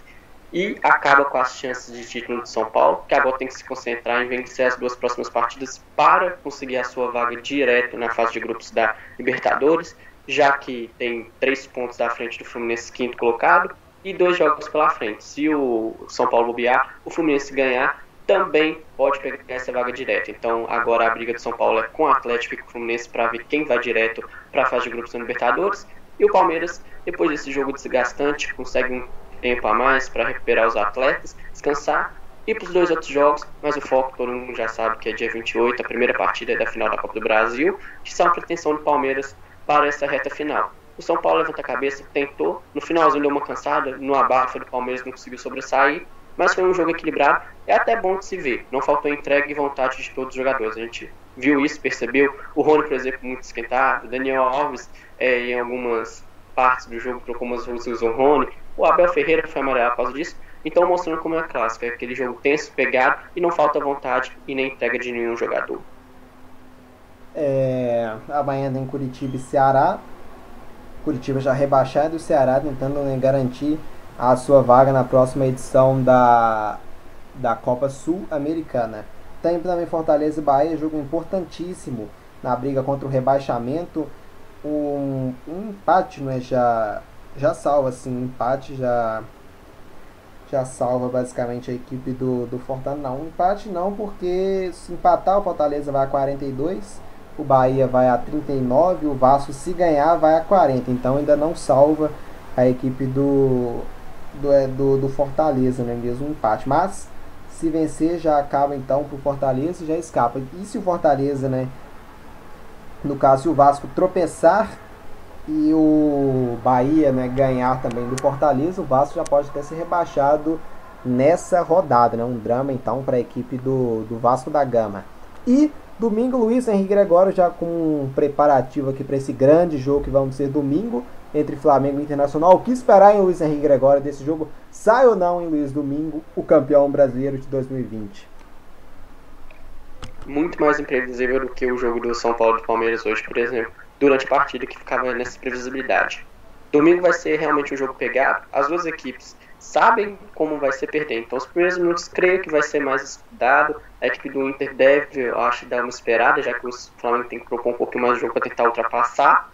e acaba com as chances de título de São Paulo, que agora tem que se concentrar em vencer as duas próximas partidas para conseguir a sua vaga direto na fase de grupos da Libertadores, já que tem três pontos da frente do Fluminense quinto colocado e dois jogos pela frente. Se o São Paulo bobear, o Fluminense ganhar, também pode pegar essa vaga direto. Então agora a briga do São Paulo é com o Atlético e com o Fluminense para ver quem vai direto para a fase de grupos da Libertadores. E o Palmeiras, depois desse jogo desgastante, consegue um tempo a mais para recuperar os atletas, descansar e para os dois outros jogos, mas o foco todo mundo já sabe que é dia 28, a primeira partida da final da Copa do Brasil, que são a pretensão do Palmeiras para essa reta final. O São Paulo levanta a cabeça, tentou, no finalzinho deu uma cansada, no abafa do Palmeiras não conseguiu sobressair, mas foi um jogo equilibrado, é até bom de se ver, não faltou entrega e vontade de todos os jogadores, a gente viu isso, percebeu, o Rony, por exemplo, muito esquentado, o Daniel Alves é, em algumas partes do jogo trocou umas luzes o Rony, o Abel Ferreira foi amarelo por causa disso, então mostrando como é clássico, é aquele jogo tenso, pegado e não falta vontade e nem entrega de nenhum jogador. É, amanhã tem Curitiba e Ceará. Curitiba já rebaixado e o Ceará tentando né, garantir a sua vaga na próxima edição da, da Copa Sul-Americana. Tem também Fortaleza e Bahia, jogo importantíssimo na briga contra o rebaixamento. Um, um empate né, já, já salva, assim, um empate já, já salva basicamente a equipe do, do Fortaleza. Não, um empate não, porque se empatar o Fortaleza vai a 42 o Bahia vai a 39, o Vasco se ganhar vai a 40, então ainda não salva a equipe do do, é, do, do Fortaleza, né, mesmo um empate, mas se vencer já acaba então pro Fortaleza e já escapa. E se o Fortaleza, né, no caso se o Vasco tropeçar e o Bahia, né, ganhar também do Fortaleza, o Vasco já pode até ser rebaixado nessa rodada, né, um drama então para a equipe do, do Vasco da Gama. E Domingo, Luiz Henrique Gregório já com um preparativo aqui para esse grande jogo que vamos ser domingo entre Flamengo e Internacional. O que esperar em Luiz Henrique Gregório desse jogo? Sai ou não em Luiz domingo, o campeão brasileiro de 2020? Muito mais imprevisível do que o jogo do São Paulo e do Palmeiras hoje, por exemplo, durante a partida que ficava nessa previsibilidade. Domingo vai ser realmente um jogo pegado. As duas equipes sabem como vai ser perder. Então, os primeiros minutos creio que vai ser mais estudado. A equipe do Inter deve, eu acho, dar uma esperada, já que o Flamengo tem que propor um pouquinho mais de jogo para tentar ultrapassar.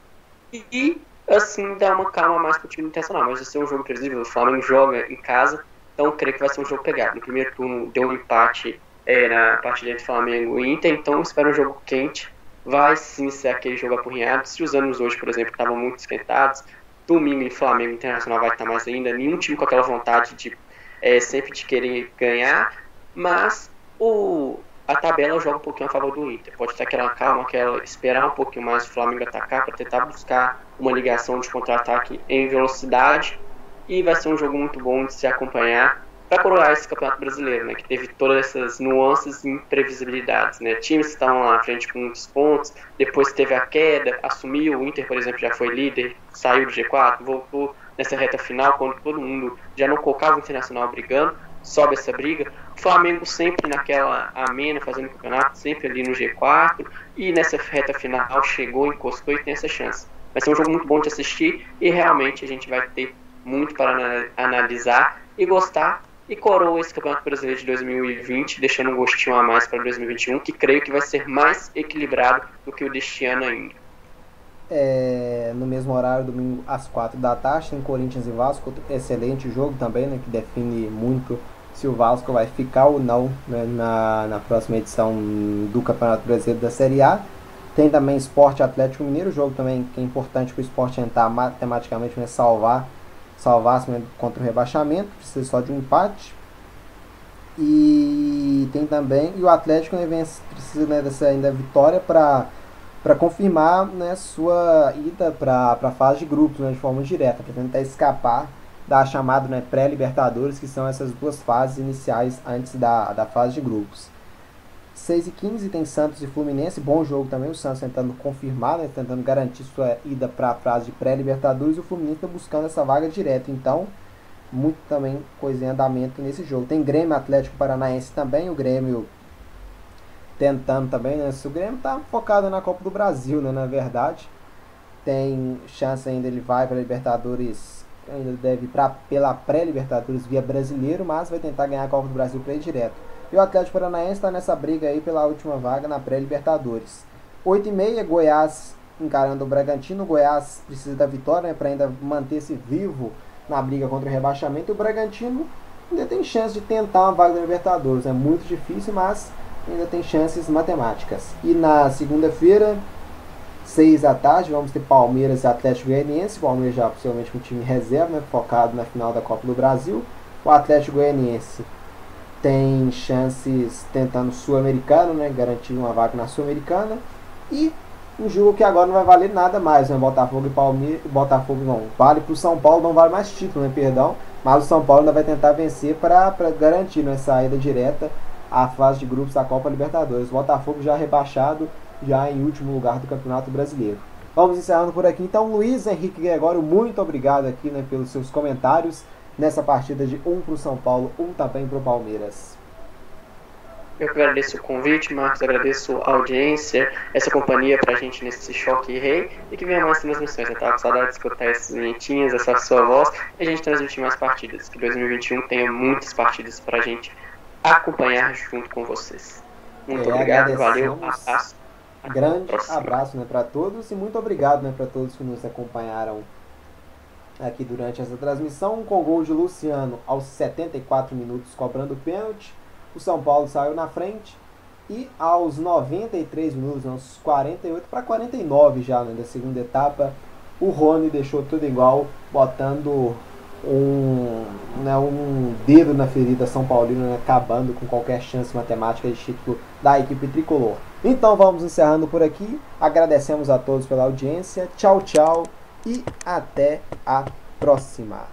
E, assim, dar uma calma mais para o time internacional. Mas vai ser um jogo previsível. O Flamengo joga em casa, então creio que vai ser um jogo pegado. No primeiro turno deu um empate é, na partida entre Flamengo e Inter, então espero um jogo quente. Vai sim ser aquele jogo apurrinhado. Se os anos hoje, por exemplo, estavam muito esquentados, domingo em Flamengo Internacional vai estar mais ainda. Nenhum time com aquela vontade de é, sempre de querer ganhar, mas o, a tabela joga um pouquinho a favor do Inter. Pode ter aquela calma, aquela esperar um pouquinho mais o Flamengo atacar para tentar buscar uma ligação de contra-ataque em velocidade. E vai ser um jogo muito bom de se acompanhar para coroar esse campeonato brasileiro, né, que teve todas essas nuances e imprevisibilidades, né, times que estavam lá à frente com muitos pontos, depois teve a queda, assumiu, o Inter, por exemplo, já foi líder, saiu do G4, voltou nessa reta final, quando todo mundo já não colocava o Internacional brigando, sobe essa briga. Flamengo sempre naquela amena, fazendo campeonato, sempre ali no G4. E nessa reta final chegou, encostou e tem essa chance. Vai ser um jogo muito bom de assistir e realmente a gente vai ter muito para ana- analisar e gostar. E coroa esse Campeonato Brasileiro de 2020, deixando um gostinho a mais para 2021, que creio que vai ser mais equilibrado do que o deste ano ainda. É, no mesmo horário, domingo às 4 da tarde, tem Corinthians e Vasco, excelente jogo também, né, que define muito se o Vasco vai ficar ou não né, na, na próxima edição do Campeonato Brasileiro da Série A. Tem também Esporte Atlético Mineiro, jogo também que é importante para o esporte entrar matematicamente, né, salvar, salvar né, contra o rebaixamento, precisa só de um empate. E tem também, e o Atlético né, vem- precisa né, dessa ainda vitória para para confirmar né, sua ida para a fase de grupos né, de forma direta, para tentar escapar da chamada né, pré-libertadores, que são essas duas fases iniciais antes da, da fase de grupos. 6 e 15 tem Santos e Fluminense, bom jogo também, o Santos tentando confirmar, né, tentando garantir sua ida para a fase de pré-libertadores, e o Fluminense está buscando essa vaga direta, então muito também coisa em andamento nesse jogo. Tem Grêmio Atlético Paranaense também, o Grêmio tentando também, né? Se o Grêmio tá focado na Copa do Brasil, né? Na verdade, tem chance ainda, ele vai para Libertadores, ainda deve ir pela pré-Libertadores via brasileiro, mas vai tentar ganhar a Copa do Brasil para ir direto. E o Atlético Paranaense está nessa briga aí pela última vaga na pré-Libertadores. 8 e meia, Goiás encarando o Bragantino. O Goiás precisa da vitória né, para ainda manter-se vivo na briga contra o rebaixamento. O Bragantino ainda tem chance de tentar uma vaga da Libertadores. É muito difícil, mas ainda tem chances matemáticas. E na segunda-feira, 6 da tarde, vamos ter Palmeiras e Atlético Goianiense. O Palmeiras já possivelmente com time reserva, né, focado na final da Copa do Brasil. O Atlético Goianiense tem chances tentando Sul-Americano, né, garantir uma vaga na Sul-Americana. E um jogo que agora não vai valer nada mais, né? Botafogo e Palmeiras. Botafogo não, vale para o São Paulo, não vale mais título, né? Perdão. Mas o São Paulo ainda vai tentar vencer para garantir né, saída direta à fase de grupos da Copa Libertadores. O Botafogo já rebaixado, já em último lugar do Campeonato Brasileiro. Vamos encerrando por aqui. Então, Luiz Henrique Gregório, muito obrigado aqui né, pelos seus comentários nessa partida de um para o São Paulo, um também para o Palmeiras. Eu agradeço o convite, Marcos, agradeço a audiência, essa companhia pra gente nesse choque rei e que venha mais transmissões. Eu tava com saudade de escutar essas vinhetinhas, essa sua voz e a gente transmitir mais partidas. Que 2021 tenha muitas partidas pra gente acompanhar junto com vocês. Muito É, obrigado, valeu, abraço. Grande abraço né, para todos e muito obrigado né, para todos que nos acompanharam aqui durante essa transmissão. Com o gol de Luciano aos 74 minutos cobrando pênalti, o São Paulo saiu na frente e aos 93 minutos, aos 48 para 49 já né, da segunda etapa, o Rony deixou tudo igual, botando um, né, um dedo na ferida São Paulino, né, acabando com qualquer chance matemática de título da equipe tricolor. Então vamos encerrando por aqui. Agradecemos a todos pela audiência. Tchau, tchau e até a próxima.